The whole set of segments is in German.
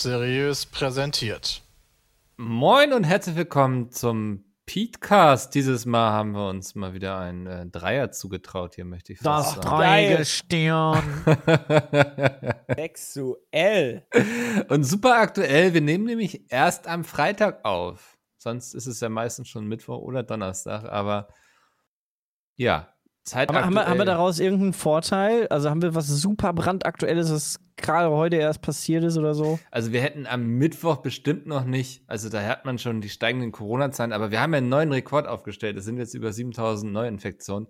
Seriös präsentiert. Moin und herzlich willkommen zum Petecast. Dieses Mal haben wir uns mal wieder ein äh, Dreier zugetraut, hier möchte ich fast Das sagen. Dreigestirn. Sexuell. und super aktuell, wir nehmen nämlich erst am Freitag auf. Sonst ist es ja meistens schon Mittwoch oder Donnerstag, aber ja, Zeit Aber haben wir, haben wir daraus irgendeinen Vorteil? Also haben wir was super brandaktuelles, was gerade heute erst passiert ist oder so? Also wir hätten am Mittwoch bestimmt noch nicht, also da hat man schon die steigenden Corona-Zahlen, aber wir haben ja einen neuen Rekord aufgestellt. Es sind jetzt über 7000 Neuinfektionen.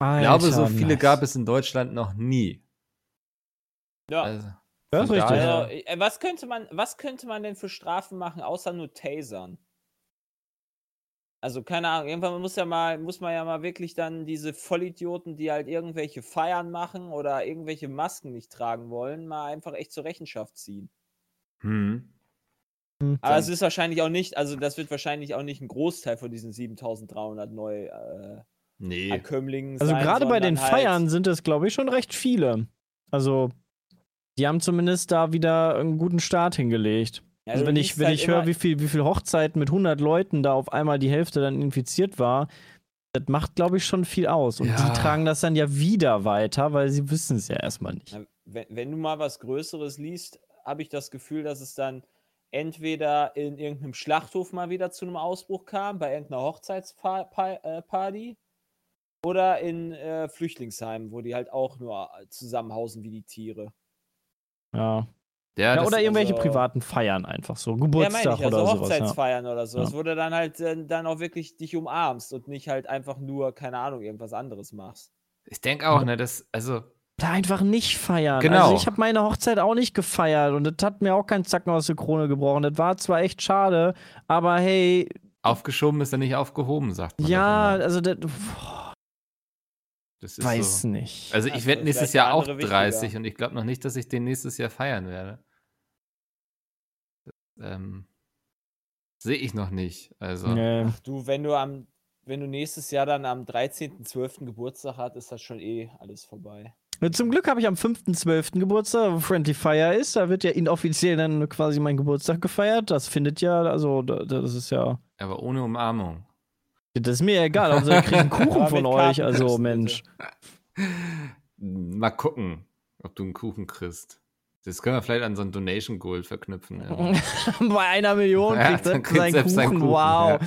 Ich glaube, so viele nice. gab es in Deutschland noch nie. Ja. Also, Ja, ist richtig. Also, äh, was könnte man, was könnte man denn für Strafen machen, außer nur Tasern? Also, keine Ahnung, irgendwann muss ja mal, muss man ja mal wirklich dann diese Vollidioten, die halt irgendwelche Feiern machen oder irgendwelche Masken nicht tragen wollen, mal einfach echt zur Rechenschaft ziehen. Hm. Aber es ist wahrscheinlich auch nicht, also das wird wahrscheinlich auch nicht ein Großteil von diesen 7300 neu äh, Nee. Ankömmlingen Also sein, gerade bei den halt- Feiern sind es, glaube ich, schon recht viele. Also die haben zumindest da wieder einen guten Start hingelegt. Also wenn ich, wenn halt ich höre, wie viel, wie viel Hochzeiten mit 100 Leuten da auf einmal die Hälfte dann infiziert war, das macht, glaube ich, schon viel aus. Und Ja. die tragen das dann ja wieder weiter, weil sie wissen es ja erstmal nicht. Wenn, wenn du mal was Größeres liest, habe ich das Gefühl, dass es dann entweder in irgendeinem Schlachthof mal wieder zu einem Ausbruch kam, bei irgendeiner Hochzeitsparty, oder in äh, Flüchtlingsheimen, wo die halt auch nur äh, zusammenhausen wie die Tiere. Ja. Ja, ja das, oder irgendwelche also- privaten Feiern einfach so. Ja, Geburtstag meine ich, also oder sowas. Ja. Hochzeitsfeiern oder sowas, Ja. wo du dann halt äh, dann auch wirklich dich umarmst und nicht halt einfach nur, keine Ahnung, irgendwas anderes machst. ich denke auch, ne, das, also, Da einfach nicht feiern. Genau. Also ich habe meine Hochzeit auch nicht gefeiert und das hat mir auch keinen Zacken aus der Krone gebrochen. Das war zwar echt schade, aber hey, aufgeschoben ist ja nicht aufgehoben, sagt man. ja, also das, boah, das ist weiß so. nicht. Also ich Also werde nächstes Jahr auch andere 30 wichtiger. und ich glaube noch nicht, dass ich den nächstes Jahr feiern werde. Ähm, Sehe ich noch nicht. Also. Nee. Ach du, wenn du am, wenn du nächstes Jahr dann am 13.12. Geburtstag hast, ist das schon eh alles vorbei. Zum Glück habe ich am 5.12. Geburtstag, wo Friendly Fire ist. Da wird ja inoffiziell dann quasi mein Geburtstag gefeiert. Das findet ja, also da- das ist ja. Aber ohne Umarmung. Das ist mir egal. Also ich kriege einen Kuchen von euch. Also Mensch. Mal gucken, ob du einen Kuchen kriegst. Das können wir vielleicht an so ein Donation Goal verknüpfen. irgendwie. Bei einer Million Ja, kriegt dann selbst kriegt seinen selbst Kuchen. seinen Kuchen, wow.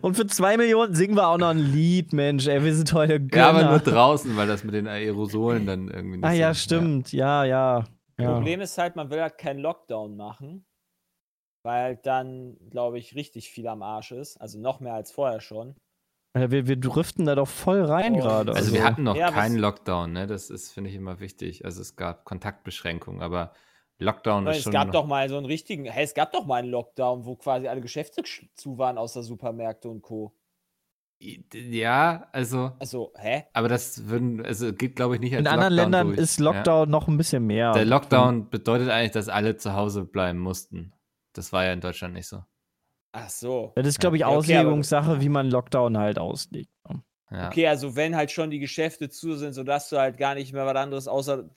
Und für zwei Millionen singen wir auch noch ein Lied, Mensch. Ey, wir sind heute Gönner. ja, aber nur draußen, weil das mit den Aerosolen dann irgendwie nicht Ah ja, so- stimmt. Ja, ja. ja. Problem ist halt, man will halt keinen Lockdown machen, weil dann, glaube ich, richtig viel am Arsch ist. Also noch mehr als vorher schon. Ja, wir, wir driften da doch voll rein Oh. gerade. Also, wir hatten noch Ja, keinen Lockdown, ne? Das ist, finde ich, immer wichtig. Also es gab Kontaktbeschränkungen, aber Lockdown Weil ist es schon. gab doch mal so einen richtigen, hey, es gab doch mal einen Lockdown, wo quasi alle Geschäfte sch- zu waren außer Supermärkte und Co. ja, also, Also, hä? aber das würden, also geht, glaube ich, nicht als In anderen Lockdown Ländern durch. ist Lockdown noch ein bisschen mehr. Ja. Der Lockdown bedeutet eigentlich, dass alle zu Hause bleiben mussten. Das war ja in Deutschland nicht so. Ach so. Das ist, glaube ich, Ja, okay, Auslegungssache, wie man Lockdown halt auslegt. Ja. Okay, also wenn halt schon die Geschäfte zu sind, sodass du halt gar nicht mehr was anderes außer.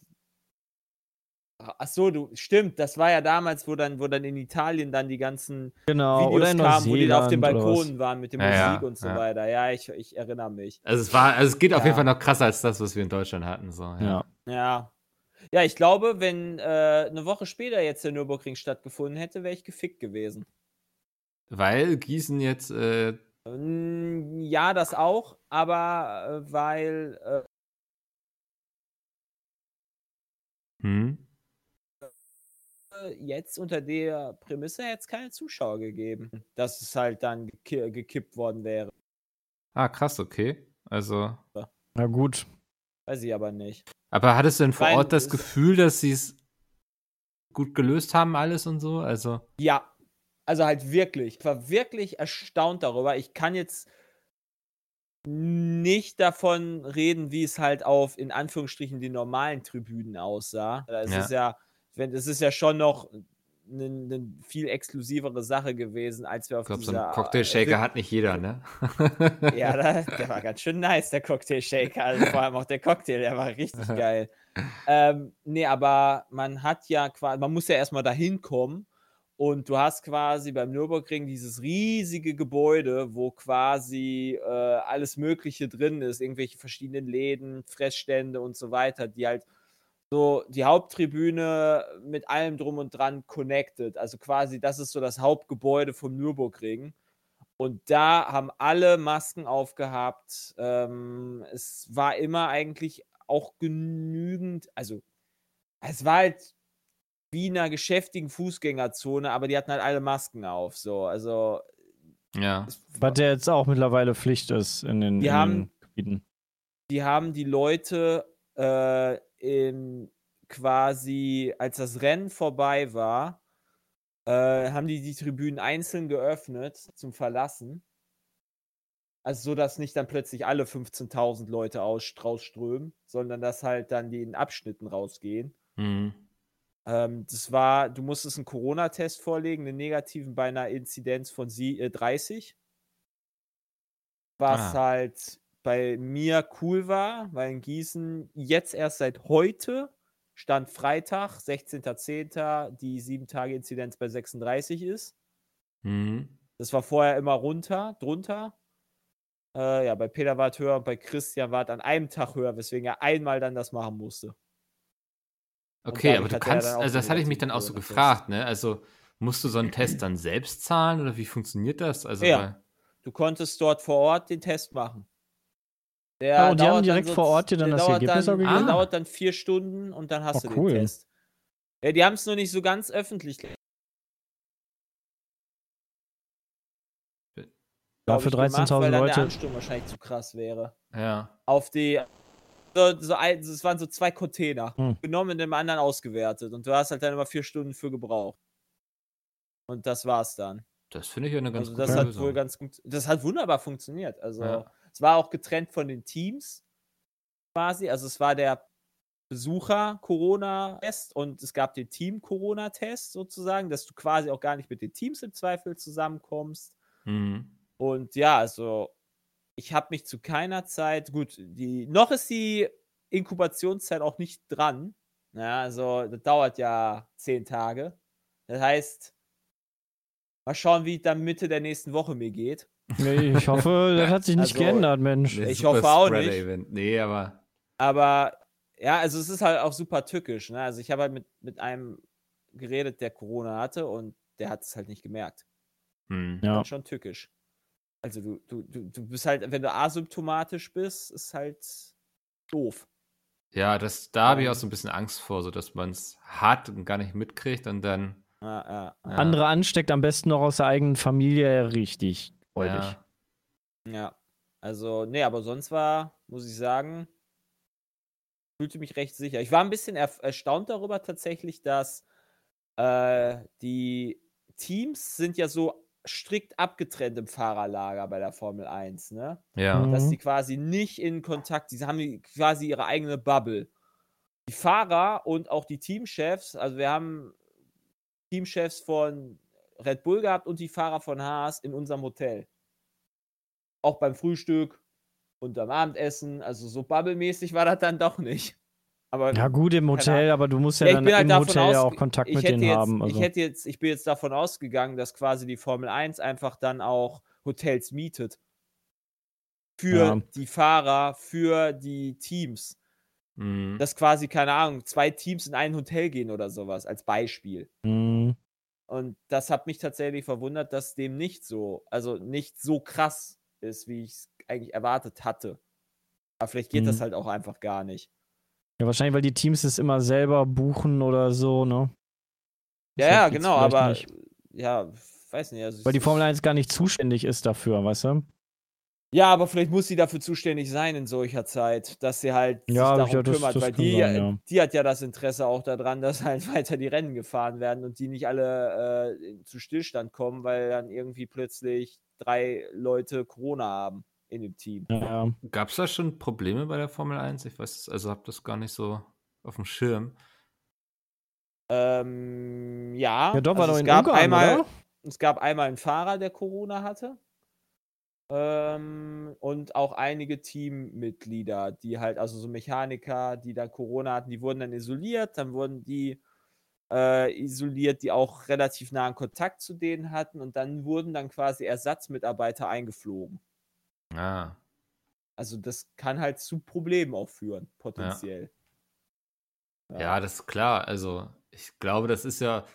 Ach so, du, stimmt, das war ja damals, wo dann, wo dann in Italien dann die ganzen Genau. Videos oder in kamen, wo die da auf den Neuseeland. Balkonen waren mit der Ja, Musik ja, und so ja. weiter. Ja, ich, ich erinnere mich. Also es war, also es geht auf jeden Fall noch krasser als das, was wir in Deutschland hatten. So, ja. Ja. Ja. Ja, ich glaube, wenn äh, eine Woche später jetzt der Nürburgring stattgefunden hätte, wäre ich gefickt gewesen. Weil Gießen jetzt, äh, Mm, Ja, das auch, aber äh, weil äh, hm? jetzt unter der Prämisse hätte es keine Zuschauer gegeben, dass es halt dann geki gekippt worden wäre. Ah, krass, okay. Also, Na gut. Weiß ich aber nicht. aber hattest du denn vor Ort das Gefühl, dass sie es gut gelöst haben, alles und so? Also, Ja, also halt wirklich. Ich war wirklich erstaunt darüber. Ich kann jetzt nicht davon reden, wie es halt auf in Anführungsstrichen die normalen Tribünen aussah. Es Ja. ist ja, wenn es ist ja schon noch eine, eine viel exklusivere Sache gewesen, als wir auf Ich glaube, so dieser einen Cocktail-Shaker äh, hat nicht jeder, ne? Ja, da, der war ganz schön nice, der Cocktail-Shaker. Also vor allem auch der Cocktail, der war richtig geil. Ähm, nee, aber man hat ja quasi, man muss ja erstmal dahin kommen. Und du hast quasi beim Nürburgring dieses riesige Gebäude, wo quasi äh, alles Mögliche drin ist, irgendwelche verschiedenen Läden, Fressstände und so weiter, die halt so die Haupttribüne mit allem drum und dran connected. Also quasi, das ist so das Hauptgebäude vom Nürburgring. Und da haben alle Masken aufgehabt. Ähm, es war immer eigentlich auch genügend, also es war halt wie in einer geschäftigen Fußgängerzone, aber die hatten halt alle Masken auf. So, also Ja. Was ja jetzt auch mittlerweile Pflicht ist in den, Die in haben- den Gebieten. die haben die Leute äh, in quasi, als das Rennen vorbei war, äh, haben die die Tribünen einzeln geöffnet zum Verlassen. Also so, dass nicht dann plötzlich alle 15.000 Leute aus, rausströmen, sondern dass halt dann die in Abschnitten rausgehen. Mhm. Ähm, das war, du musstest einen Corona-Test vorlegen, einen negativen bei einer Inzidenz von sie, äh, 30. Was Ah. halt bei mir cool war, weil in Gießen jetzt erst seit heute, Stand Freitag, 16.10., die 7-Tage-Inzidenz bei 36 ist. Mhm. Das war vorher immer runter, drunter. Äh, ja, bei Peter war es höher und bei Christian war es an einem Tag höher, weswegen er einmal dann das machen musste. Okay, aber du kannst, also das hatte ich mich dann auch so gefragt, ne? Also musst du so einen Test dann selbst zahlen oder wie funktioniert das? Also Ja. Du konntest dort vor Ort den Test machen. Der Ah, und die haben dauert dann direkt vor Ort dir dann der das dauert Ergebnis dann, auch Der gegeben? dauert dann vier Stunden und dann hast Oh, du cool. den Test. Ja, die haben es nur nicht so ganz öffentlich. ich, gemacht, 13.000 weil dann der Leute. Ansturm wahrscheinlich zu krass wäre. ja. Auf die. So, so ein, es waren so zwei Container. Hm. Genommen und dem anderen ausgewertet. Und du hast halt dann immer vier Stunden für gebraucht. Und das war's dann. Das finde ich ja eine ganz Also gute das hat Lösung. wohl ganz gut, das hat wunderbar funktioniert. Also Ja. es war auch getrennt von den Teams quasi. Also es war der Besucher-Corona-Test und es gab den Team-Corona-Test sozusagen, dass du quasi auch gar nicht mit den Teams im Zweifel zusammenkommst. Mhm. Und ja, also ich habe mich zu keiner Zeit, gut, die, noch ist die Inkubationszeit auch nicht dran. Ja, also das dauert ja zehn Tage. Das heißt, mal schauen, wie es dann Mitte der nächsten Woche mir geht. Nee, ich hoffe, das hat sich nicht Also, geändert, Mensch. Ich hoffe auch nicht. Event. Nee, aber Aber ja, also es ist halt auch super tückisch. Ne? Also ich habe halt mit, mit einem geredet, der Corona hatte und der hat es halt nicht gemerkt. hm. Ja. Schon tückisch. Also du, du, du, du bist halt, wenn du asymptomatisch bist, ist halt doof. Ja, das, da habe ich auch Ähm. so ein bisschen Angst vor, so dass man es hat und gar nicht mitkriegt und dann. Ja, ja, Ja. Andere ansteckt am besten noch aus der eigenen Familie richtig freudig. Ja. ja. Also, nee, aber sonst war, muss ich sagen, fühlte mich recht sicher. Ich war ein bisschen erf- erstaunt darüber tatsächlich, dass äh, die Teams sind ja so strikt abgetrennt im Fahrerlager bei der Formel 1, ne? Ja. Mhm. dass die quasi nicht in Kontakt, die haben die- quasi ihre eigene Bubble. Die Fahrer und auch die Teamchefs, also wir haben Teamchefs von Red Bull gehabt und die Fahrer von Haas in unserem Hotel. Auch beim Frühstück und am Abendessen, also so bubblemäßig war das dann doch nicht. Aber Ja, gut im Hotel, aber du musst ja, Ja, dann halt im Hotel ja auch Kontakt mit denen jetzt, haben. Also. Ich hätte jetzt, ich bin jetzt davon ausgegangen, dass quasi die Formel 1 einfach dann auch Hotels mietet. Für Ja. die Fahrer, für die Teams. Mhm. Dass quasi, keine Ahnung, zwei Teams in ein Hotel gehen oder sowas, als Beispiel. Mhm. Und das hat mich tatsächlich verwundert, dass dem nicht so, also nicht so krass ist, wie ich es eigentlich erwartet hatte. Aber vielleicht geht das Mhm. halt auch einfach gar nicht. Ja, wahrscheinlich, weil die Teams es immer selber buchen oder so, ne? Ja, ja, genau, aber nicht. ja, weiß nicht. Also Weil die Formel 1 gar nicht zuständig ist dafür, weißt du? Ja, aber vielleicht muss sie dafür zuständig sein in solcher Zeit, dass sie halt sich Ja, darum ja, das- kümmert, das weil die, sein, ja. die hat ja das Interesse auch daran, dass halt weiter die Rennen gefahren werden und die nicht alle äh, zu Stillstand kommen, weil dann irgendwie plötzlich drei Leute Corona haben in dem Team. Ja, Gab es da schon Probleme bei der Formel 1? Ich weiß, also habe das gar nicht so auf dem Schirm. Ähm, ja. Ja, doch, war also doch in gab Ungarn, einmal, oder? Es gab einmal einen Fahrer, der Corona hatte. Ähm, und auch einige Teammitglieder, die halt, also so Mechaniker, die dann Corona hatten, die wurden dann isoliert, dann wurden die äh, isoliert, die auch relativ nahen Kontakt zu denen hatten und dann wurden dann quasi Ersatzmitarbeiter eingeflogen. Ah. Also das kann halt zu Problemen auch führen, potenziell. Ja, das ist klar. Also, ich glaube, das ist ja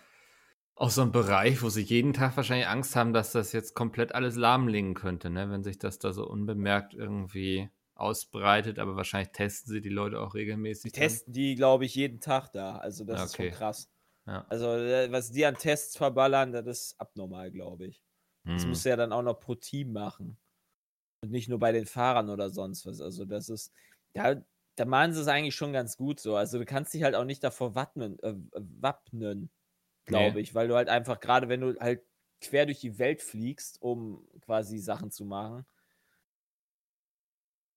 auch so ein Bereich, wo sie jeden Tag wahrscheinlich Angst haben, dass das jetzt komplett alles lahmlegen könnte, ne? wenn sich das da so unbemerkt irgendwie ausbreitet. Aber wahrscheinlich testen sie die Leute auch regelmäßig. Die testen die, glaube ich, jeden Tag da. Also das ist Okay. schon krass. Ja. Also äh, was die an Tests verballern, das ist abnormal, glaube ich. Das Hm. musst du ja dann auch noch pro Team machen. Und nicht nur bei den Fahrern oder sonst was. Also das ist, da, da machen sie es eigentlich schon ganz gut so. Also du kannst dich halt auch nicht davor wappnen, äh, wappnen glaube Nee. ich, weil du halt einfach, gerade wenn du halt quer durch die Welt fliegst, um quasi Sachen zu machen,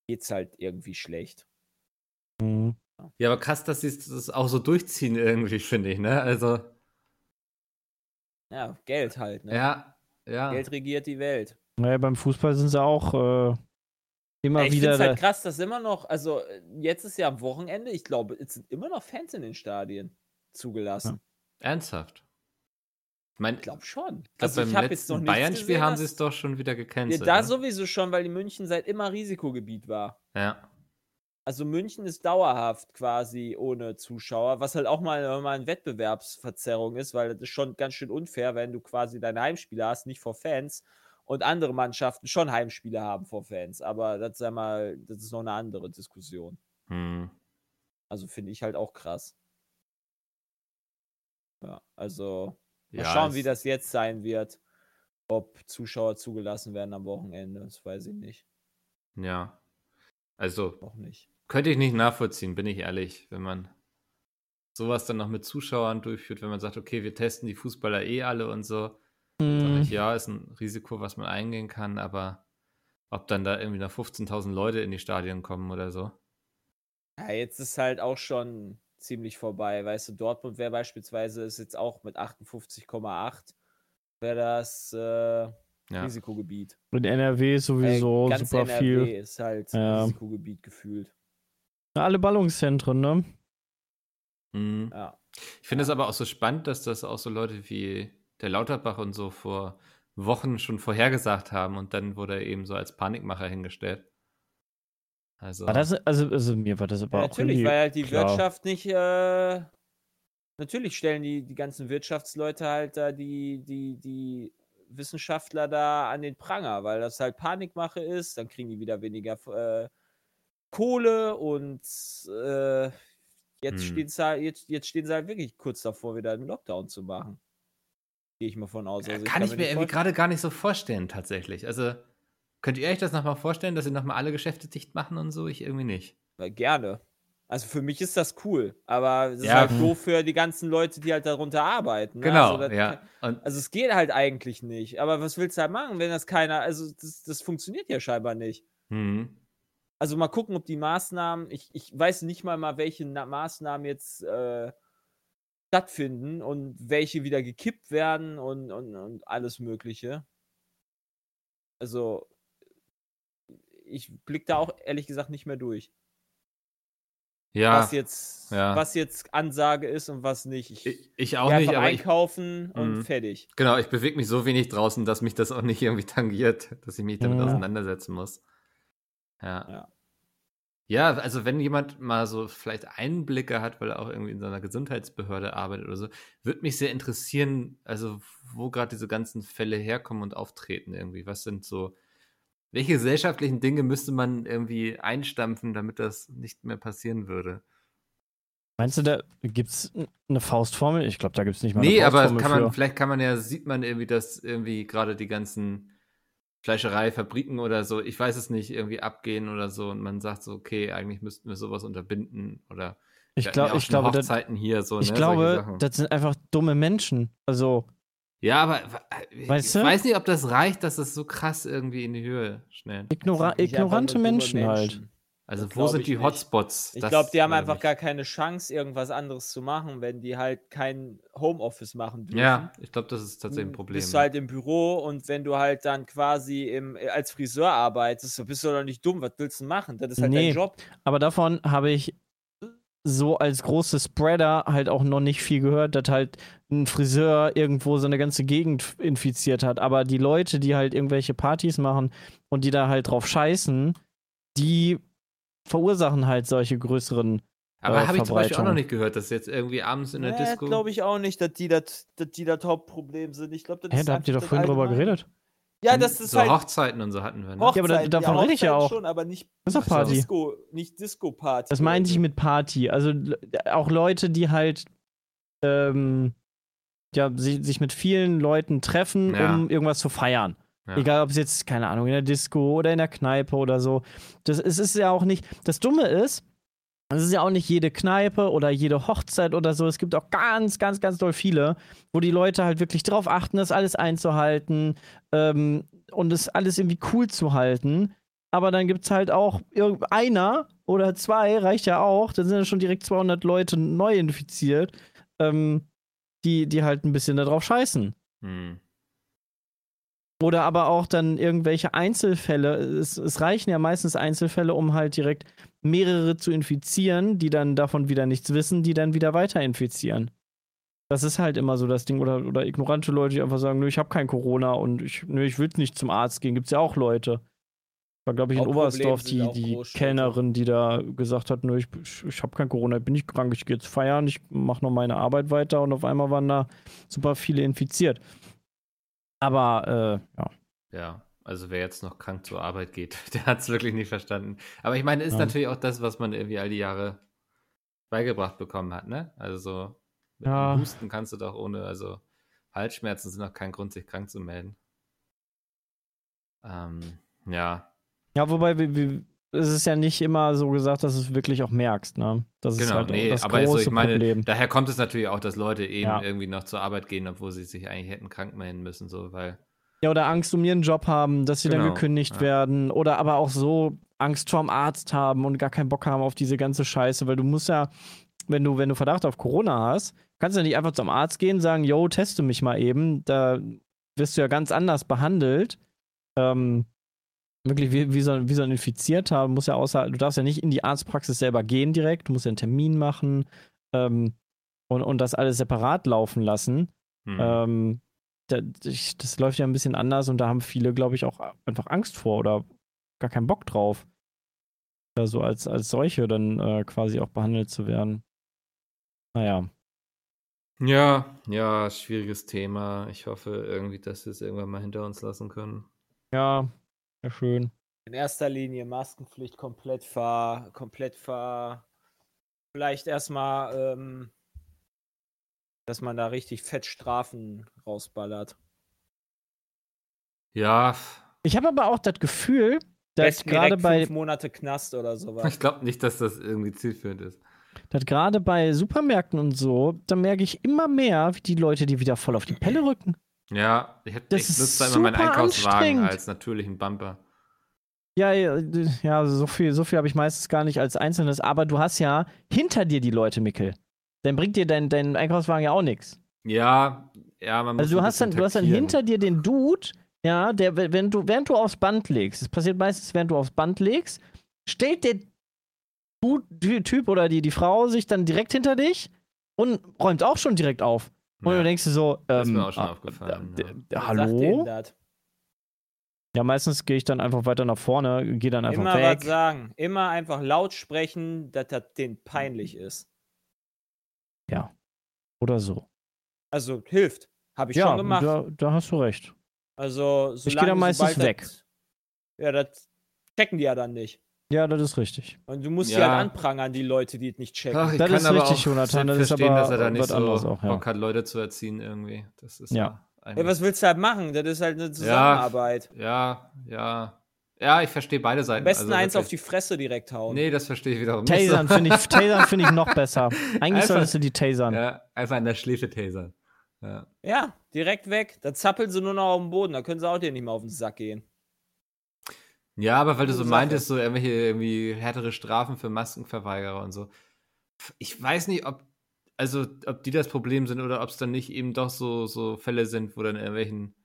geht's halt irgendwie schlecht. Mhm. Ja, aber krass, dass sie das auch so durchziehen irgendwie, finde ich, ne? Also, Ja, Geld halt, ne? ja, ja. Geld regiert die Welt. Naja, beim Fußball sind sie auch äh, immer Ja, ich wieder. finde es halt krass, dass immer noch, also äh, jetzt ist ja am Wochenende, ich glaube, es sind immer noch Fans in den Stadien zugelassen. Ernsthaft. Ich meine, Ich ich glaube schon. Also ich beim habe jetzt noch letzten Bayern-Spiel haben sie es doch schon wieder Ja, gecancelt. da ne? sowieso schon, weil die München seit immer Risikogebiet war. Ja. Also München ist dauerhaft quasi ohne Zuschauer, was halt auch mal, mal eine Wettbewerbsverzerrung ist, weil das ist schon ganz schön unfair, wenn du quasi deine Heimspiele hast, nicht vor Fans und andere Mannschaften schon Heimspiele haben vor Fans. Aber das ist mal, das ist noch eine andere Diskussion. Hm. Also finde ich halt auch krass. Ja, also mal Ja, schauen, wie das jetzt sein wird. Ob Zuschauer zugelassen werden am Wochenende, das weiß ich nicht. Ja. Also, Noch nicht. könnte ich nicht nachvollziehen, bin ich ehrlich, wenn man sowas dann noch mit Zuschauern durchführt, wenn man sagt, okay, wir testen die Fußballer eh alle und so. Mhm. ich, ja, ist ein Risiko, was man eingehen kann, aber ob dann da irgendwie noch 15.000 Leute in die Stadien kommen oder so. Ja, jetzt ist halt auch schon ziemlich vorbei. Weißt du, Dortmund wäre beispielsweise ist jetzt auch mit 58,8 wäre das äh, Ja. Risikogebiet. In NRW ist sowieso Äh, ganz super NRW viel. ist halt Ja. Risikogebiet gefühlt. Alle Ballungszentren, ne? Mhm. Ja. Ich finde es aber auch so spannend, dass das auch so Leute wie der Lauterbach und so vor Wochen schon vorhergesagt haben und dann wurde er eben so als Panikmacher hingestellt. Also, War das, also, also mir war das aber Ja, auch natürlich, weil halt die klar. Wirtschaft nicht. Äh, natürlich stellen die, die ganzen Wirtschaftsleute halt da die, die, die Wissenschaftler da an den Pranger, weil das halt Panikmache ist. Dann kriegen die wieder weniger äh, Kohle und äh, jetzt, Hm. stehen sie halt, jetzt, jetzt stehen sie halt wirklich kurz davor, wieder einen Lockdown zu machen. Gehe ich mal von aus. Also kann ich mir mir irgendwie gerade gar nicht so vorstellen, tatsächlich. Also, könnt ihr euch das nochmal vorstellen, dass sie nochmal alle Geschäfte dicht machen und so? Ich irgendwie nicht. Ja, Gerne. Also für mich ist das cool, aber es ist Ja. halt doof für die ganzen Leute, die halt darunter arbeiten. ne? Genau, Also ja. Und Also es geht halt eigentlich nicht. Aber was willst du halt machen, wenn das keiner, also das, das funktioniert ja scheinbar nicht. hm, Also mal gucken, ob die Maßnahmen, ich, ich weiß nicht mal mal, welche Na Maßnahmen jetzt äh, stattfinden und welche wieder gekippt werden und, und, und alles Mögliche. Also ich blick da auch ehrlich gesagt nicht mehr durch, ja, was jetzt, ja. was jetzt Ansage ist und was nicht. Ich, ich, ich auch nicht, aber ich, einkaufen und Mhm. fertig. genau, ich bewege mich so wenig draußen, dass mich das auch nicht irgendwie tangiert, dass ich mich damit Mhm. auseinandersetzen muss. Ja. Ja. Ja, also wenn jemand mal so vielleicht Einblicke hat, weil er auch irgendwie in so einer Gesundheitsbehörde arbeitet oder so, würde mich sehr interessieren, also wo gerade diese ganzen Fälle herkommen und auftreten irgendwie. Was sind so, welche gesellschaftlichen Dinge müsste man irgendwie einstampfen, damit das nicht mehr passieren würde? Meinst du, da gibt es eine Faustformel? Ich glaube, da gibt es nicht mal Nee, eine aber Faustformel kann man, für. vielleicht kann man ja, sieht man irgendwie, dass irgendwie gerade die ganzen Fleischereifabriken oder so, ich weiß es nicht, irgendwie abgehen oder so und man sagt so, okay, eigentlich müssten wir sowas unterbinden oder Ich, glaub, ja ich schon glaube, das, Hochzeiten hier so, ich ne, solche glaube Sachen. das sind einfach dumme Menschen. Also, Ja, aber ich Weißt du? weiß nicht, ob das reicht, dass das so krass irgendwie in die Höhe schnellt. ignora Das ignorante dumme Menschen, halt. Also wo sind die nicht. Hotspots? Ich glaube, die haben einfach mich. gar keine Chance, irgendwas anderes zu machen, wenn die halt kein Homeoffice machen dürfen. Ja, ich glaube, das ist tatsächlich ein Du Problem. Bist du halt im Büro und wenn du halt dann quasi im, als Friseur arbeitest, so bist du doch nicht dumm. Was willst du machen? Das ist halt Nee. dein Job. Aber davon habe ich so als große Spreader halt auch noch nicht viel gehört, dass halt ein Friseur irgendwo so eine ganze Gegend infiziert hat. Aber die Leute, die halt irgendwelche Partys machen und die da halt drauf scheißen, die verursachen halt solche größeren. Aber äh, habe ich zum Beispiel auch noch nicht gehört, dass jetzt irgendwie abends in der Nee, Disco. glaube ich auch nicht, dass die das dass die das Hauptproblem sind. Ich glaube, das Hä, ist da habt ihr doch vorhin das drüber geredet. Ja, das ist so halt Hochzeiten und so hatten wir, ne? Ja, aber da- Hochzeiten. davon rede ich ja auch. Schon, aber nicht, Das ist. Party. Disco, nicht Disco-Party. Das oder meinte ich mit Party. Also auch Leute, die halt ähm, ja, sich, sich mit vielen Leuten treffen, Ja. um irgendwas zu feiern. Ja. Egal, ob es jetzt, keine Ahnung, in der Disco oder in der Kneipe oder so. Das es ist ja auch nicht. Das Dumme ist, es ist ja auch nicht jede Kneipe oder jede Hochzeit oder so. Es gibt auch ganz, ganz, ganz doll viele, wo die Leute halt wirklich drauf achten, das alles einzuhalten ähm, und es alles irgendwie cool zu halten. Aber dann gibt es halt auch einer oder zwei, reicht ja auch, dann sind ja schon direkt 200 Leute neu infiziert, ähm, die, die halt ein bisschen darauf scheißen. Hm. Oder aber auch dann irgendwelche Einzelfälle. Es, es reichen ja meistens Einzelfälle, um halt direkt mehrere zu infizieren, die dann davon wieder nichts wissen, die dann wieder weiter infizieren. Das ist halt immer so das Ding. Oder, oder ignorante Leute, die einfach sagen, nö, ich habe kein Corona und ich, nö, ich will nicht zum Arzt gehen. Gibt's ja auch Leute. War, glaube ich, in Hauptproblem Oberstdorf die, auch die. Kellnerin, die da gesagt hat, nö, ich, ich, ich habe kein Corona, ich bin nicht krank, ich gehe jetzt feiern, ich mache noch meine Arbeit weiter und auf einmal waren da super viele infiziert. Aber, äh, ja. Ja, also wer jetzt noch krank zur Arbeit geht, der hat es wirklich nicht verstanden. Aber ich meine, ist Ja. natürlich auch das, was man irgendwie all die Jahre beigebracht bekommen hat, ne? Also so mit Ja. Husten kannst du doch ohne, also Halsschmerzen sind auch kein Grund, sich krank zu melden. Ähm, ja, Ja, wobei wir, wir, es ist ja nicht immer so gesagt, dass du es wirklich auch merkst, ne? Das ist genau, halt nee, das aber große also ich meine, Problem. daher kommt es natürlich auch, dass Leute eben Ja. irgendwie noch zur Arbeit gehen, obwohl sie sich eigentlich hätten krank melden müssen, so, weil, Ja, oder Angst um ihren Job haben, dass sie dann Genau, gekündigt ja. werden. Oder aber auch so Angst vorm Arzt haben und gar keinen Bock haben auf diese ganze Scheiße, weil du musst ja, wenn du, wenn du Verdacht auf Corona hast, kannst du ja nicht einfach zum Arzt gehen, sagen, yo, teste mich mal eben. Da wirst du ja ganz anders behandelt. Ähm, wirklich wie, wie, so, wie so ein Infizierter, muss ja außer, du darfst ja nicht in die Arztpraxis selber gehen direkt, du musst ja einen Termin machen ähm, und, und das alles separat laufen lassen. hm, Ähm, da, ich, das läuft ja ein bisschen anders und da haben viele, glaube ich, auch einfach Angst vor oder gar keinen Bock drauf, da so als, als solche dann äh, quasi auch behandelt zu werden. Naja. ja, ja, schwieriges Thema. Ich hoffe irgendwie, dass wir es irgendwann mal hinter uns lassen können. Ja, ja schön. In erster Linie Maskenpflicht komplett ver, komplett ver. Vielleicht erstmal, ähm, dass man da richtig fett Strafen rausballert. Ja, Ich habe aber auch das Gefühl, dass gerade bei, fünf Monate Knast oder sowas. ich glaube nicht, dass das irgendwie zielführend ist. dass gerade bei Supermärkten und so, da merke ich immer mehr, wie die Leute die wieder voll auf die Pelle rücken. Ja, ich hätte Das ist nutze da immer meinen Einkaufswagen als natürlichen Bumper. Ja, ja, ja, also so viel, so viel habe ich meistens gar nicht als Einzelnes, aber du hast ja hinter dir die Leute, Mickel. Dann bringt dir dein, dein Einkaufswagen ja auch nichts. Ja, ja, man muss Also du hast dann, du hast dann hinter dir den Dude, ja, der, wenn du, während du aufs Band legst, das passiert meistens, während du aufs Band legst, stellt der Dude, Typ oder die, die Frau sich dann direkt hinter dich und räumt auch schon direkt auf. Und Ja. du denkst dir so, Das ist ähm, mir auch schon ah, aufgefallen, äh, ja. hallo? Ja, meistens gehe ich dann einfach weiter nach vorne, gehe dann einfach Immer weg. was sagen. Immer einfach laut sprechen, dass das denen peinlich ist. Oder so. Also hilft. Habe ich ja, schon gemacht. Da, da hast du recht. Also, solange, da meistens sobald weg. Das, ja, das checken die ja dann nicht. Ja, das ist richtig. Und du musst Ja. halt anprangern, die Leute, die es nicht checken. Ach, ich Das kann ist aber richtig, Jonathan, das ist verstehen, aber dass er da nicht so anderes auch, ja. Bock hat, Leute zu erziehen irgendwie. Das ist Ja. eigentlich- was willst du halt machen? Das ist halt eine Zusammenarbeit. Ja, ja. Ja, ich verstehe beide Seiten. Am besten also eins auf die Fresse direkt hauen. Nee, das verstehe ich wiederum nicht. Tasern so. finde ich, Tasern find ich noch besser. Eigentlich Einfach- solltest du die tasern. Ja, einfach an der Schläfe tasern. Ja. Ja, direkt weg. Da zappeln sie nur noch auf dem Boden. Da können sie auch dir nicht mehr auf den Sack gehen. Ja, aber weil du so Gute meintest, so irgendwelche irgendwie härtere Strafen für Maskenverweigerer und so. Ich weiß nicht, ob, also, ob die das Problem sind oder ob es dann nicht eben doch so, so Fälle sind, wo dann in irgendwelchen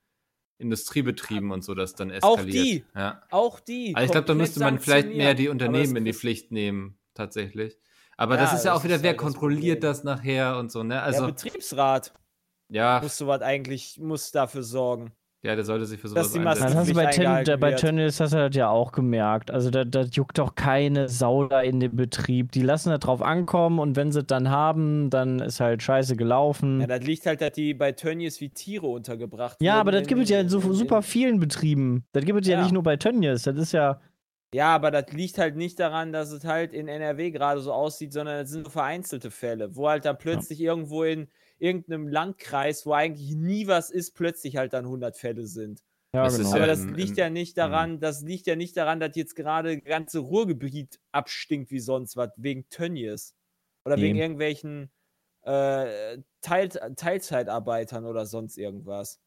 Industriebetrieben und so das dann Auch eskaliert. die. Ja. Auch die. Also ich glaube, da müsste man vielleicht mehr die. Unternehmen in die das- Pflicht nehmen, tatsächlich. Aber Ja, das ist ja das auch wieder, wer halt das kontrolliert Problem. das nachher und so, ne? Der Also, Betriebsrat ja, muss sowas eigentlich, muss dafür sorgen. Ja, der sollte sich für Dass sowas die Das einsetzen. hast du bei, Ten. Tönnies hast du das ja auch gemerkt. Also da, da juckt doch keine Sau da in dem Betrieb. Die lassen da drauf ankommen und wenn sie es dann haben, dann ist halt scheiße gelaufen. Ja, Ja, das liegt halt, dass die bei Tönnies wie Tiere untergebracht wurden aber das gibt es ja in so super vielen Betrieben. Das gibt es ja, Ja. nicht nur bei Tönnies. Das ist ja. Ja, aber das liegt halt nicht daran, dass es halt in NRW gerade so aussieht, sondern es sind so vereinzelte Fälle, wo halt dann plötzlich irgendwo in irgendeinem Landkreis, wo eigentlich nie was ist, plötzlich halt dann 100 Fälle sind. Ja, Das genau. ja Aber das liegt ja nicht daran, das liegt ja nicht daran, dass jetzt gerade ganze Ruhrgebiet abstinkt wie sonst was, wegen Tönnies. Oder wegen irgendwelchen äh, Teil Teilzeitarbeitern oder sonst irgendwas.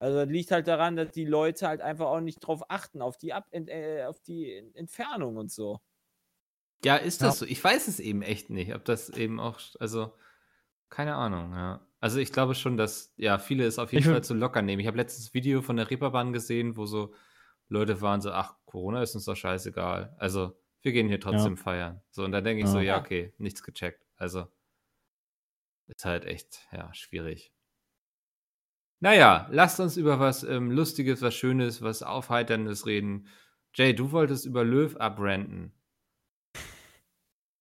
Also das liegt halt daran, dass die Leute halt einfach auch nicht drauf achten, auf die, Ab äh, auf die Entfernung und so. Ja, ist Ja. das so? Ich weiß es eben echt nicht, ob das eben auch, also, keine Ahnung, ja. Also ich glaube schon, dass, ja, viele es auf jeden Ich Fall zu locker nehmen. Ich habe letztens ein Video von der Reeperbahn gesehen, wo so Leute waren so, ach, Corona ist uns doch scheißegal. Also, wir gehen hier trotzdem feiern. So, und dann denke ich so, Ja. ja, Ja. okay, nichts gecheckt. Also, ist halt echt, ja, schwierig. Naja, lasst uns über was ähm, Lustiges, was Schönes, was Aufheiterndes reden. Jay, du wolltest über Löw abrenten.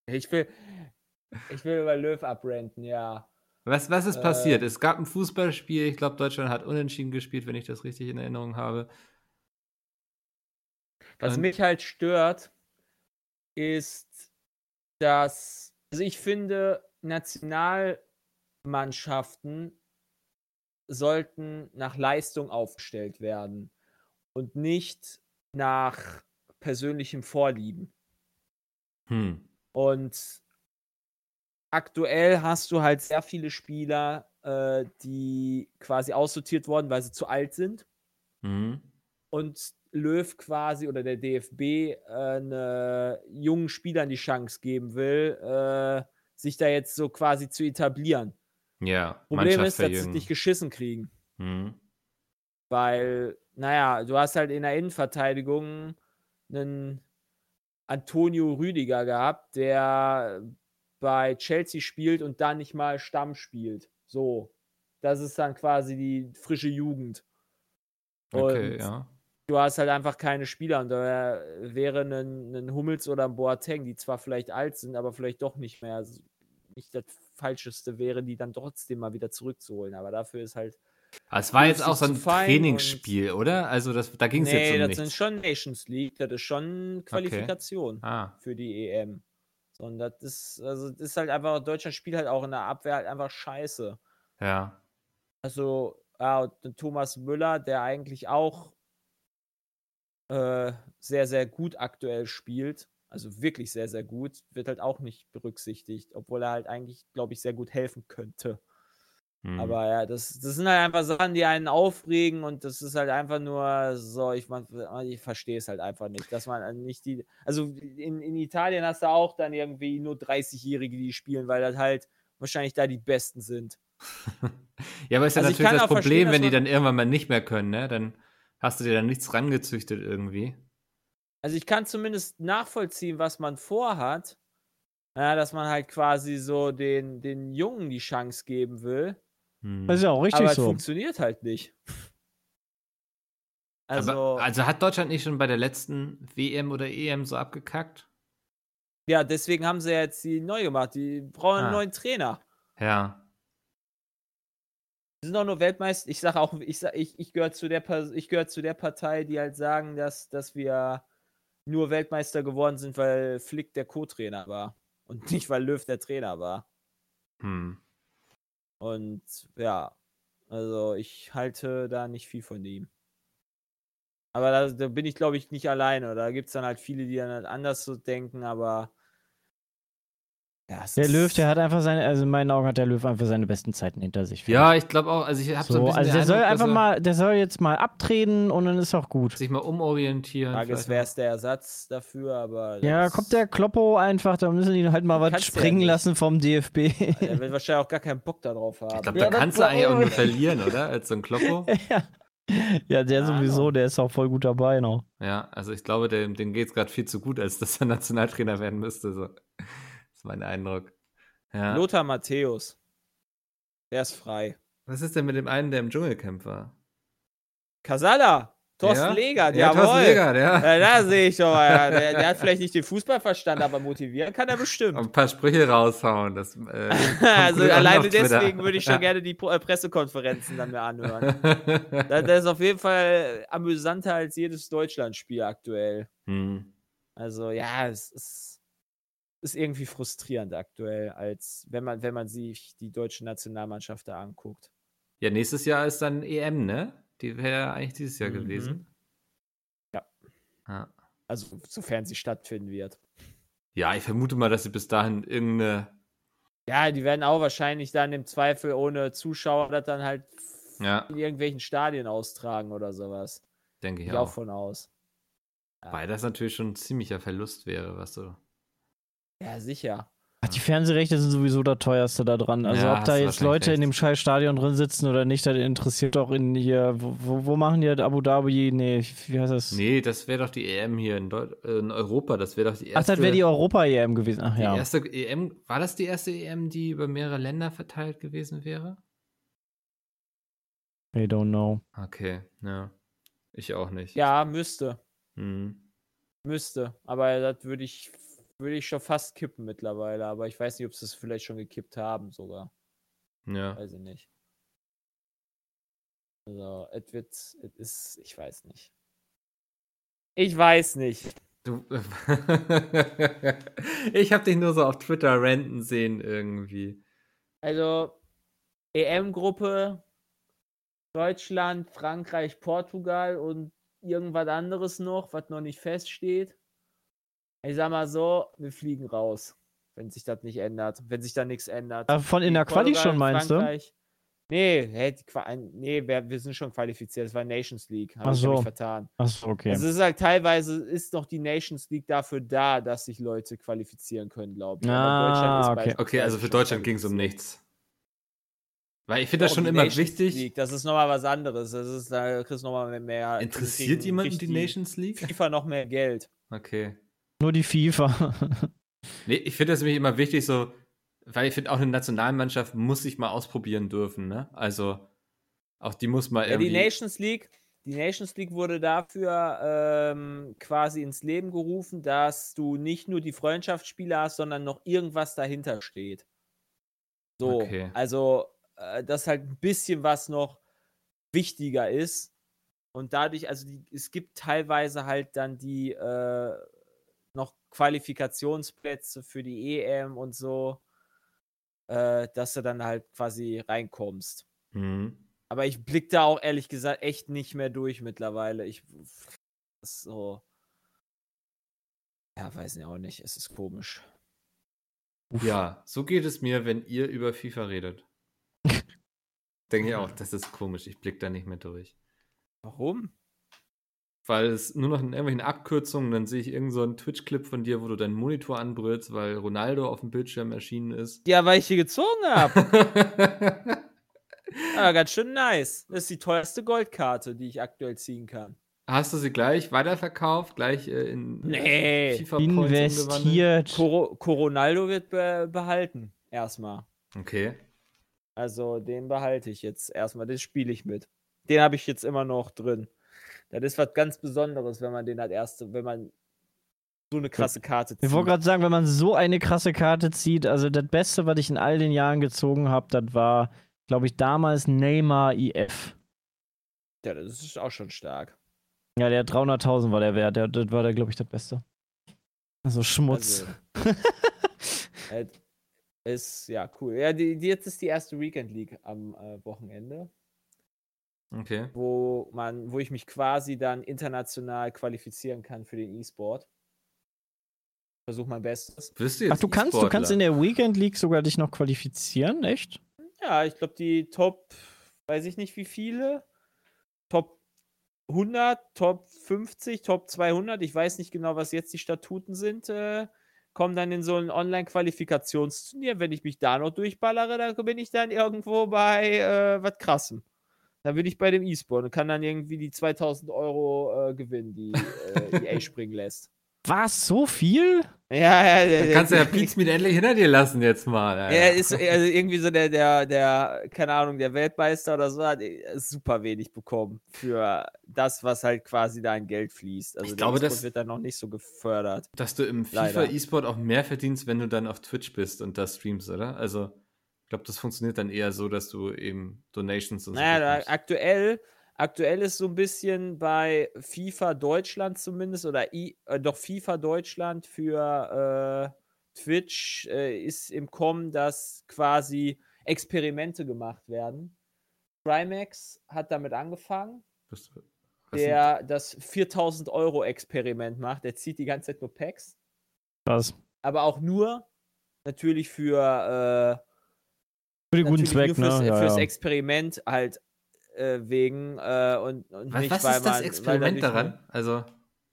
Ich will, ich will über Löw abrenten, ja. Was, was ist Äh, passiert? Es gab ein Fußballspiel. Ich glaube, Deutschland hat unentschieden gespielt, wenn ich das richtig in Erinnerung habe. Was Und- mich halt stört, ist, dass, also ich finde, Nationalmannschaften sollten nach Leistung aufgestellt werden und nicht nach persönlichem Vorlieben. Hm. Und aktuell hast du halt sehr viele Spieler, äh, die quasi aussortiert wurden, weil sie zu alt sind. Mhm. und Löw quasi oder der DFB äh, eine jungen Spielern die Chance geben will, äh, sich da jetzt so quasi zu etablieren. Ja, Problem ist, dass sie dich geschissen kriegen, Mhm. weil, naja, du hast halt in der Innenverteidigung einen Antonio Rüdiger gehabt, der bei Chelsea spielt und dann nicht mal Stamm spielt. So. Das ist dann quasi die frische Jugend. Okay, Und ja. du hast halt einfach keine Spieler und da wäre ein, ein Hummels oder ein Boateng, die zwar vielleicht alt sind, aber vielleicht doch nicht mehr also nicht das Falscheste wäre, die dann trotzdem mal wieder zurückzuholen. Aber dafür ist halt. Aber es war jetzt auch so ein Trainingsspiel, oder? Also das, da ging es Nee, jetzt um das sind nichts. schon Nations League, das ist schon Qualifikation Ah, für die EM. Und das ist, also das ist halt einfach, Deutschland spielt halt auch in der Abwehr halt einfach scheiße. ja. Also, ja, Thomas Müller, der eigentlich auch äh, sehr, sehr gut aktuell spielt, also wirklich sehr, sehr gut, wird halt auch nicht berücksichtigt, obwohl er halt eigentlich, glaube ich, sehr gut helfen könnte. Hm. Aber ja, das, das sind halt einfach Sachen, die einen aufregen und das ist halt einfach nur so, ich, ich verstehe es halt einfach nicht, dass man nicht die, also in, in Italien hast du auch dann irgendwie nur 30-Jährige, die spielen, weil das halt wahrscheinlich da die Besten sind. ja, aber ist ja also ich natürlich das Problem, wenn die dann irgendwann mal nicht mehr können, ne? Dann hast du dir dann nichts rangezüchtet irgendwie. Also ich kann zumindest nachvollziehen, was man vorhat. Ja, dass man halt quasi so den, den Jungen die Chance geben will. Hm. Das ist ja auch richtig aber es so. funktioniert halt nicht. Also, aber, also hat Deutschland nicht schon bei der letzten WM oder EM so abgekackt? ja, deswegen haben sie ja jetzt die neu gemacht. Die brauchen einen Ah. neuen Trainer. Ja. Die sind auch nur Weltmeister. Ich sage auch, ich, sag, ich, ich gehöre zu, der ich gehör zu der Partei, die halt sagen, dass, dass wir nur Weltmeister geworden sind, weil Flick der Co-Trainer war. Und nicht, weil Löw der Trainer war. Hm. Und ja, also ich halte da nicht viel von ihm. Aber da, da bin ich, glaube ich, nicht alleine. Da gibt es dann halt viele, die dann halt anders so denken, aber Ja, Der Löw, der hat einfach seine, also in meinen Augen hat der Löw einfach seine besten Zeiten hinter sich. Ja, ich glaube auch, also ich habe so, so, ein bisschen also der soll Eindruck, einfach dass er mal, der soll jetzt mal abtreten und dann ist auch gut. sich mal umorientieren. Frage ist, wer ist der Ersatz dafür, aber. Ja, kommt der Kloppo einfach, da müssen die halt mal was ja springen nicht. lassen vom DFB. Der wird wahrscheinlich auch gar keinen Bock darauf haben. Ich glaube, Ja, da kannst du eigentlich auch nur irgendwie- verlieren, oder? Als so ein Kloppo. ja. ja, der Ja, sowieso, genau. der ist auch voll gut dabei noch. Ja, also ich glaube, dem, dem geht es gerade viel zu gut, als dass er Nationaltrainer werden müsste. So. Ist mein Eindruck. Ja. Lothar Matthäus. Der ist frei. Was ist denn mit dem einen, der im Dschungelcamp war? Kasala. Thorsten ja? Legert, ja, jawohl. Thorsten Legert, ja. Ja, da sehe ich doch mal. ja. Der, der hat vielleicht nicht den Fußball verstanden, aber motivieren kann er bestimmt. Ein paar Sprüche raushauen. Das, äh, also alleine deswegen würde ich schon gerne die äh, Pressekonferenzen dann mir anhören. Das, das ist auf jeden Fall amüsanter als jedes Deutschlandspiel aktuell. hm. Also ja, es ist, ist irgendwie frustrierend aktuell, als wenn man, wenn man sich die deutsche Nationalmannschaft da anguckt. Ja, nächstes Jahr ist dann EM, ne? Die wäre eigentlich dieses Jahr Mhm. gewesen. Ja. ja. Also sofern sie stattfinden wird. Ja, ich vermute mal, dass sie bis dahin irgendeine. Ja, die werden auch wahrscheinlich dann im Zweifel ohne Zuschauer das dann halt Ja, in irgendwelchen Stadien austragen oder sowas. denke ich Gehe auch auch. von aus. Ja. Weil das natürlich schon ein ziemlicher Verlust wäre, was so. Ja, sicher. Ach, die Fernsehrechte sind sowieso das teuerste da dran. Also Ja, ob da jetzt Leute wahrscheinlich in dem recht. scheiß Stadion drin sitzen oder nicht, das interessiert doch in hier. Wo, wo, machen die das? Abu Dhabi? Nee, wie heißt das? Nee, das wäre doch die EM hier in, äh, in Europa. Das wäre doch die Ach, erste. das wäre die Europa-EM gewesen. Ach die ja. erste EM. War das die erste EM, die über mehrere Länder verteilt gewesen wäre? I don't know. Okay, ja. Ich auch nicht. Ja, müsste. Hm. Müsste. Aber das würde ich, würde ich schon fast kippen mittlerweile. Aber ich weiß nicht, ob sie es vielleicht schon gekippt haben sogar. Ja. Weiß ich nicht. Also, es wird, es ist, ich weiß nicht. Ich weiß nicht. Du, ich habe dich nur so auf Twitter ranten sehen irgendwie. Also, EM-Gruppe, Deutschland, Frankreich, Portugal und irgendwas anderes noch, was noch nicht feststeht. Ich sag mal so, wir fliegen raus, wenn sich das nicht ändert, wenn sich da nichts ändert. Ah, Von in der Quali Portugal, schon, meinst du? Frankreich. Nee, hä, die Qua nee wir, wir sind schon qualifiziert. Das war Nations League. Habe Ach ich hab so. mich vertan. Achso, okay. Also es ist halt teilweise ist noch die Nations League dafür da, dass sich Leute qualifizieren können, glaube ich. Ah, okay. Okay, also für Deutschland ging es um nichts. Weil ich finde das schon immer Nations wichtig. League, das ist nochmal was anderes. Das ist, da kriegst du nochmal mehr. Interessiert jemanden die Nations League? FIFA noch mehr Geld. Okay. Nur die FIFA. Nee, ich finde das nämlich immer wichtig, so, weil ich finde, auch eine Nationalmannschaft muss sich mal ausprobieren dürfen, ne? Also, auch die muss mal Ja, die irgendwie. Nations League, die Nations League wurde dafür ähm, quasi ins Leben gerufen, dass du nicht nur die Freundschaftsspiele hast, sondern noch irgendwas dahinter steht. So, Okay. also äh, dass halt ein bisschen was noch wichtiger ist. Und dadurch, also die, es gibt teilweise halt dann die äh, Qualifikationsplätze für die EM und so, äh, dass du dann halt quasi reinkommst. Mhm. Aber ich blick da auch ehrlich gesagt echt nicht mehr durch mittlerweile. Ich so. Ja, weiß ich auch nicht. Es ist komisch. Ja, so geht es mir, wenn ihr über FIFA redet. Denke ich auch, das ist komisch. Ich blick da nicht mehr durch. Warum? Weil es nur noch in irgendwelchen Abkürzungen, dann sehe ich irgendeinen so einen Twitch-Clip von dir, wo du deinen Monitor anbrüllst, weil Ronaldo auf dem Bildschirm erschienen ist. Ja, weil ich die gezogen habe. Aber ganz schön nice. Das ist die teuerste Goldkarte, die ich aktuell ziehen kann. Hast du sie gleich weiterverkauft, gleich äh, in Nee. FIFA? Investiert. Coro Coronaldo wird be behalten. Erstmal. Okay. Also den behalte ich jetzt erstmal. Den spiele ich mit. Den habe ich jetzt immer noch drin. Das ist was ganz Besonderes, wenn man den als erste, wenn man so eine krasse Karte zieht. Ich wollte gerade sagen, wenn man so eine krasse Karte zieht, also das Beste, was ich in all den Jahren gezogen habe, das war, glaube ich, damals Neymar IF. Ja, das ist auch schon stark. Ja, der 300.000 war der Wert. Der, das war, glaube ich, das Beste. Also Schmutz. Also, äh, ist ja cool. Ja, die, die, jetzt ist die erste Weekend League am äh, Wochenende, Okay. wo man, wo ich mich quasi dann international qualifizieren kann für den E-Sport. Versuch mein Bestes. Bist du jetzt Ach, du kannst, du kannst in der Weekend League sogar dich noch qualifizieren, echt? Ja, ich glaube, die Top, weiß ich nicht wie viele, Top 100, Top 50, Top 200, ich weiß nicht genau, was jetzt die Statuten sind, äh, kommen dann in so ein Online-Qualifikationsturnier. Wenn ich mich da noch durchballere, dann bin ich dann irgendwo bei äh, was Krassem. Dann bin ich bei dem E-Sport und kann dann irgendwie die 2000 Euro äh, gewinnen, die äh, EA springen lässt. Was? So viel? Ja, ja, ja. Dann kannst du ja Pizmeet endlich hinter dir lassen jetzt mal. Alter. Ja, ist also irgendwie so der, der, der, keine Ahnung, der Weltmeister oder so hat äh, super wenig bekommen für das, was halt quasi da in Geld fließt. Also Ich der glaube, E-Sport das- wird dann noch nicht so gefördert. Dass du im. FIFA E-Sport auch mehr verdienst, wenn du dann auf Twitch bist und da streamst, oder? Also, ich glaube, das funktioniert dann eher so, dass du eben Donations und so Naja, da, bekommst. aktuell, aktuell ist so ein bisschen bei FIFA Deutschland zumindest oder I, äh, doch FIFA Deutschland für äh, Twitch äh, ist im Kommen, dass quasi Experimente gemacht werden. Trimax hat damit angefangen. Was der das 4000 Euro Experiment macht. Der zieht die ganze Zeit nur Packs, Was? aber auch nur natürlich für, Für den guten Zweck, nur fürs, ne? Ja, fürs ja. Experiment halt äh, wegen äh, und, und Was, nicht, was weil ist das man, Experiment daran? Also,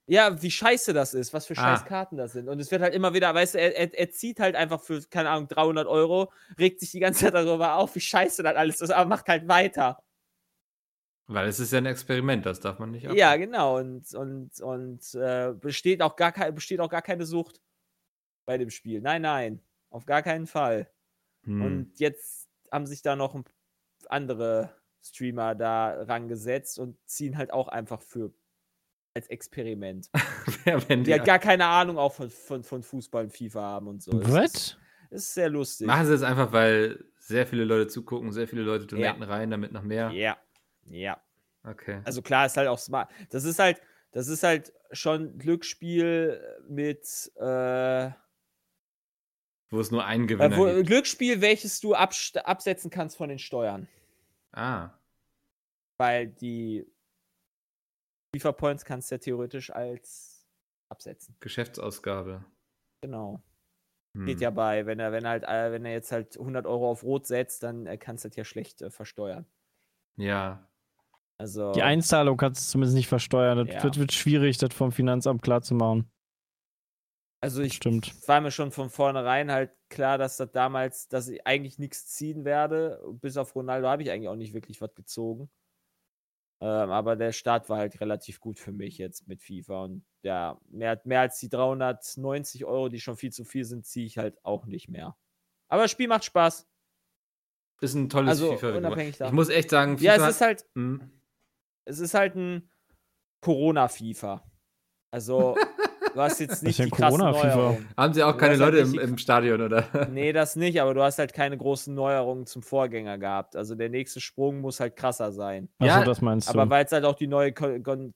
Ja, wie scheiße das ist, was für Ah. scheiß Karten das sind. Und es wird halt immer wieder, weißt du, er, er, er zieht halt einfach für, keine Ahnung, 300 Euro, regt sich die ganze Zeit darüber auf, wie scheiße das alles ist, aber macht halt weiter. weil es ist ja ein Experiment, das darf man nicht Ja, genau. Und, und, und äh, besteht, auch gar besteht auch gar keine Sucht bei dem Spiel. Nein, nein. Auf gar keinen Fall. Hm. Und jetzt haben sich da noch ein- andere Streamer da rangesetzt und ziehen halt auch einfach für als Experiment. Wer, wenn Die die, halt gar keine Ahnung auch von, von, von Fußball und FIFA haben und so. Was? ist sehr lustig. machen sie es einfach, weil sehr viele Leute zugucken, sehr viele Leute donaten rein, damit noch mehr. Ja. Ja. Okay. Also klar, ist halt auch smart. Das ist halt, das ist halt schon Glücksspiel mit äh, Wo es nur einen Äh, Gewinner wo, gibt. Glücksspiel, welches du absetzen kannst von den Steuern. Ah, Weil die FIFA Points kannst du ja theoretisch als absetzen. Geschäftsausgabe. Genau. Hm. Geht ja bei, wenn er, wenn er halt, äh, wenn er jetzt halt 100 Euro auf Rot setzt, dann äh, kannst du das ja schlecht äh, versteuern. Ja. Also. Die Einzahlung kannst du zumindest nicht versteuern. Das Ja. wird, wird schwierig, das vom Finanzamt klarzumachen. Also ich Stimmt. war mir schon von vornherein halt klar, dass das damals, dass ich eigentlich nichts ziehen werde. Bis auf Ronaldo habe ich eigentlich auch nicht wirklich was gezogen. Ähm, aber der Start war halt relativ gut für mich jetzt mit FIFA. Und ja, mehr, mehr als die 390 Euro, die schon viel zu viel sind, ziehe ich halt auch nicht mehr. Aber das Spiel macht Spaß. Ist ein tolles Also, FIFA. unabhängig Ich davon. muss echt sagen, Ja, FIFA es ist halt, hm, es ist halt ein Corona-FIFA. Also, du hast jetzt nicht die krassen? Neuerungen. haben sie auch Du keine halt Leute im, nicht die- im Stadion, oder? Nee, das nicht, aber du hast halt keine großen Neuerungen zum Vorgänger gehabt. Also der nächste Sprung muss halt krasser sein. Ja, das meinst du. Aber weil es halt auch die neue Ko Kon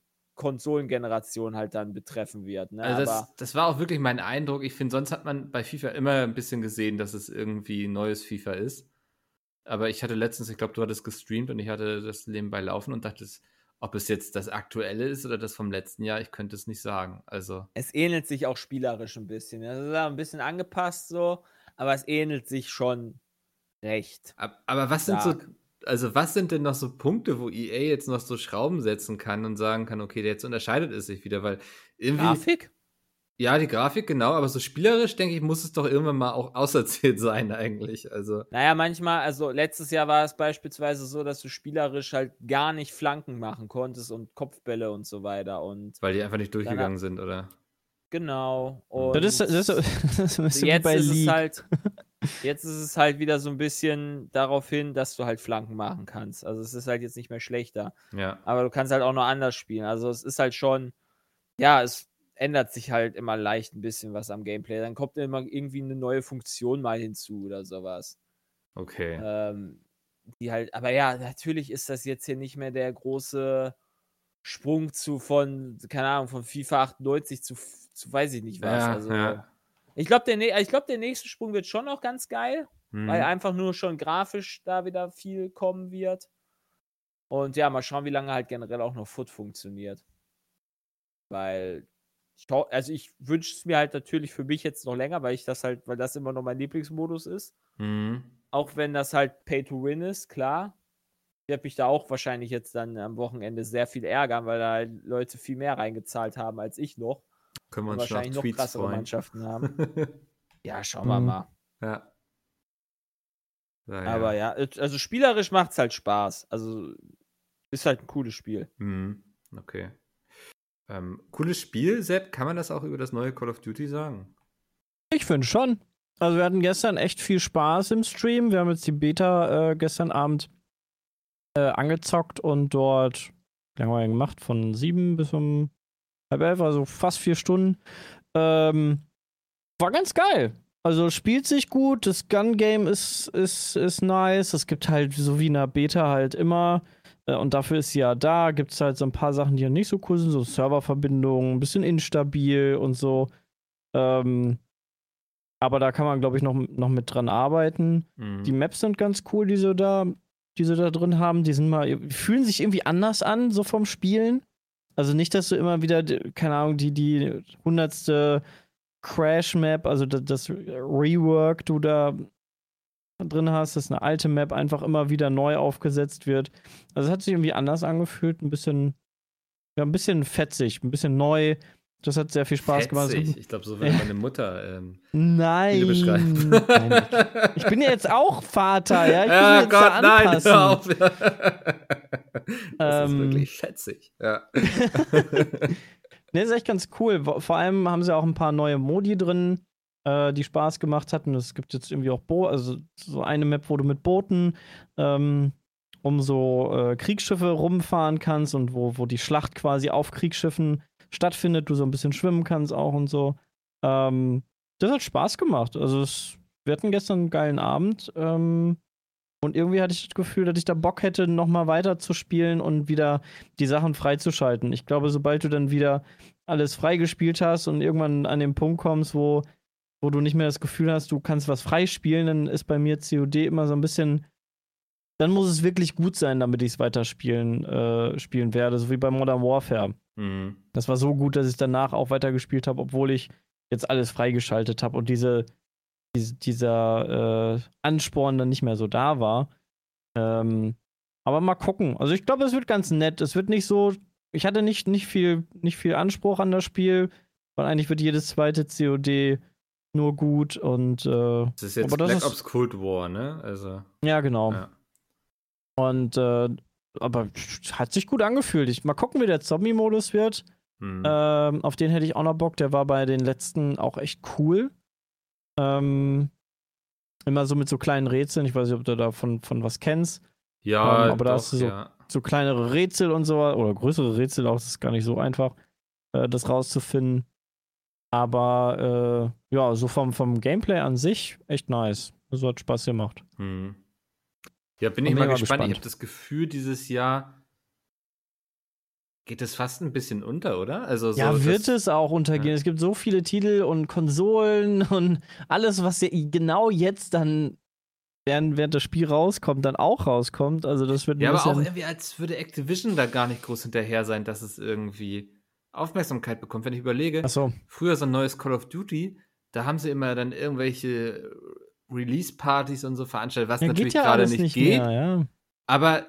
Konsolengeneration halt dann betreffen wird. Ne? Also das, das war auch wirklich mein Eindruck. Ich finde, sonst hat man bei FIFA immer ein bisschen gesehen, dass es irgendwie ein neues FIFA ist. Aber ich hatte letztens, ich glaube, du hattest gestreamt und ich hatte das nebenbei laufen und dachte, ob es jetzt das aktuelle ist oder das vom letzten Jahr, ich könnte es nicht sagen. Also, es ähnelt sich auch spielerisch ein bisschen. Das ist ein bisschen angepasst so, aber es ähnelt sich schon recht. ab- aber was sind so, Stark. also was sind denn noch so Punkte, wo EA jetzt noch so Schrauben setzen kann und sagen kann, okay, jetzt unterscheidet es sich wieder, weil irgendwie. Grafik? Ja, die Grafik, genau, aber so spielerisch, denke ich, muss es doch irgendwann mal auch auserzählt sein, eigentlich. Also, Naja, manchmal, also letztes Jahr war es beispielsweise so, dass du spielerisch halt gar nicht Flanken machen konntest und Kopfbälle und so weiter. Und weil die einfach nicht durchgegangen sind, oder? genau. Und das ist, das ist, das wie jetzt bei ist es League. halt jetzt ist es halt wieder so ein bisschen darauf hin, dass du halt Flanken machen kannst. Also es ist halt jetzt nicht mehr schlechter, Ja. aber du kannst halt auch noch anders spielen. Also es ist halt schon ja, es ändert sich halt immer leicht ein bisschen was am Gameplay. Dann kommt immer irgendwie eine neue Funktion mal hinzu oder sowas. Okay. Ähm, die halt, aber ja, natürlich ist das jetzt hier nicht mehr der große Sprung zu von, keine Ahnung, von FIFA 98 zu, zu weiß ich nicht was. Ja, also, ja. Ich glaube, der, ich glaub, der nächste Sprung wird schon noch ganz geil, Hm. weil einfach nur schon grafisch da wieder viel kommen wird. Und ja, mal schauen, wie lange halt generell auch noch Foot funktioniert. Weil ich, also ich wünsche es mir halt natürlich für mich jetzt noch länger, weil ich das halt, weil das immer noch mein Lieblingsmodus ist. Mhm. Auch wenn das halt Pay to Win ist, klar. Ich werde mich da auch wahrscheinlich jetzt dann am Wochenende sehr viel ärgern, weil da halt Leute viel mehr reingezahlt haben als ich noch. Können wir uns schon wahrscheinlich noch Tweets krassere freuen. Mannschaften haben. Ja, schauen wir Mhm. mal. ja. Ja, Aber ja, also spielerisch macht es halt Spaß. Also ist halt ein cooles Spiel. Mhm. Okay. Ähm, cooles Spiel, Sepp. Kann man das auch über das neue Call of Duty sagen? Ich finde schon. Also wir hatten gestern echt viel Spaß im Stream. Wir haben jetzt die Beta äh, gestern Abend äh, angezockt und dort, wie lange haben wir gemacht? Von sieben bis um halb elf, also fast vier Stunden. Ähm, war ganz geil. Also spielt sich gut, das Gun-Game ist, ist, ist nice. Es gibt halt so wie in der Beta halt immer, und dafür ist sie ja da, gibt es halt so ein paar Sachen, die ja nicht so cool sind, so Serververbindungen, ein bisschen instabil und so. Ähm, aber da kann man, glaube ich, noch, noch mit dran arbeiten. Mhm. Die Maps sind ganz cool, die sie da, die sie da drin haben. Die sind mal, fühlen sich irgendwie anders an, so vom Spielen. Also nicht, dass du immer wieder, keine Ahnung, die, die hundertste Crash-Map, also das, das Rework du da drin hast, dass eine alte Map einfach immer wieder neu aufgesetzt wird. Also es hat sich irgendwie anders angefühlt, ein bisschen, ja, ein bisschen fetzig, ein bisschen neu. Das hat sehr viel Spaß gemacht. Fetzig. Ich glaube, so würde Ja. meine Mutter ähm, Nein. Beschreiben. Nein. Ich bin ja jetzt auch Vater, ja. Ich muss mich jetzt da anpassen. hör auf. das ist Ähm. wirklich fetzig. Ja. Ne, ist echt ganz cool. Vor allem haben sie auch ein paar neue Modi drin, äh, die Spaß gemacht hatten. Es gibt jetzt irgendwie auch Bo also so eine Map, wo du mit Booten ähm, um so äh, Kriegsschiffe rumfahren kannst und wo, wo die Schlacht quasi auf Kriegsschiffen stattfindet, du so ein bisschen schwimmen kannst auch und so. Ähm, das hat Spaß gemacht. Also es, wir hatten gestern einen geilen Abend. Ähm, und irgendwie hatte ich das Gefühl, dass ich da Bock hätte, noch mal weiter zu spielen und wieder die Sachen freizuschalten. Ich glaube, sobald du dann wieder alles freigespielt hast und irgendwann an den Punkt kommst, wo, wo du nicht mehr das Gefühl hast, du kannst was freispielen, dann ist bei mir COD immer so ein bisschen. Dann muss es wirklich gut sein, damit ich es weiterspielen äh, spielen werde, so wie bei Modern Warfare. Mhm. Das war so gut, dass ich danach auch weitergespielt habe, obwohl ich jetzt alles freigeschaltet habe und diese, diese, dieser äh, Ansporn dann nicht mehr so da war. Ähm, aber mal gucken. Also ich glaube, es wird ganz nett. Es wird nicht so. Ich hatte nicht, nicht, viel, nicht viel Anspruch an das Spiel, weil eigentlich wird jedes zweite COD nur gut und äh, Das ist jetzt Black ist- Ops Cold War, ne? Also, ja, genau. ja. Und äh, aber hat sich gut angefühlt. Ich, mal gucken, wie der Zombie-Modus wird. Mhm. Ähm, auf den hätte ich auch noch Bock. Der war bei den letzten auch echt cool. Ähm, immer so mit so kleinen Rätseln. Ich weiß nicht, ob du da von, was kennst. ja, ähm, aber da doch, hast du so- ja. So kleinere Rätsel und so, oder größere Rätsel auch. Das ist gar nicht so einfach, äh, das rauszufinden. Aber äh, ja, so vom, vom Gameplay an sich echt nice. Also hat Spaß gemacht. Mhm. Ja, bin ich mal mega gespannt. Ich gespannt. habe das Gefühl, dieses Jahr geht es fast ein bisschen unter, oder? Also so, ja, wird es auch untergehen. ja. Es gibt so viele Titel und Konsolen und alles, was ja genau jetzt dann, während, während das Spiel rauskommt, dann auch rauskommt. Also das wird Ja, aber auch irgendwie, als würde Activision da gar nicht groß hinterher sein, dass es irgendwie Aufmerksamkeit bekommt. Wenn ich überlege, Achso, früher so ein neues Call of Duty, da haben sie immer dann irgendwelche Release-Partys und so veranstaltet, was ja, natürlich geht ja gerade nicht nicht geht. mehr, ja. Aber,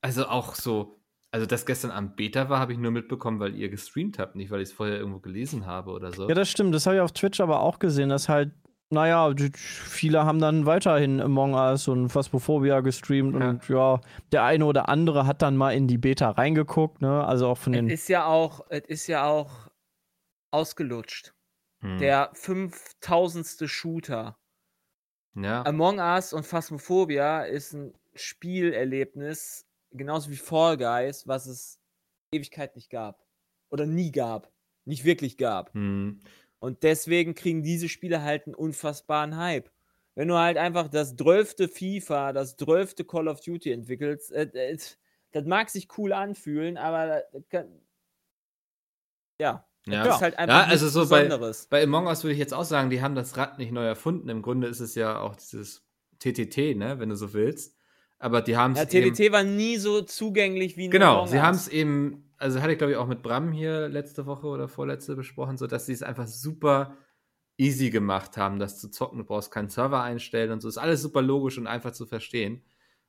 also auch so, also dass gestern Abend Beta war, habe ich nur mitbekommen, weil ihr gestreamt habt, nicht weil ich es vorher irgendwo gelesen habe oder so. Ja, das stimmt. Das habe ich auf Twitch aber auch gesehen, dass halt, naja, viele haben dann weiterhin Among Us und Phasmophobia gestreamt Ja. und ja, der eine oder andere hat dann mal in die Beta reingeguckt, ne? Also auch von den. Es ist ja auch, es ist ja auch ausgelutscht. Hm. Der 5000. Shooter. ja. Among Us und Phasmophobia ist ein Spielerlebnis, genauso wie Fall Guys, was es Ewigkeit nicht gab. Oder nie gab. Nicht wirklich gab. Hm. Und deswegen kriegen diese Spiele halt einen unfassbaren Hype. Wenn du halt einfach das 12. FIFA, das 12. Call of Duty entwickelst, äh, äh, das mag sich cool anfühlen, aber kann, ja, Ja. das ist halt einfach Ja, also so bei- Besonderes. Bei Among Us würde ich jetzt auch sagen, die haben das Rad nicht neu erfunden. Im Grunde ist es ja auch dieses TTT, ne, wenn du so willst. Aber die haben es ja, eben, TDT war nie so zugänglich wie ein genau, Among sie Us. haben es eben also hatte ich glaube ich auch mit Bram hier letzte Woche oder vorletzte besprochen, so dass sie es einfach super easy gemacht haben, das zu zocken. Du brauchst keinen Server einstellen und so. Ist alles super logisch und einfach zu verstehen.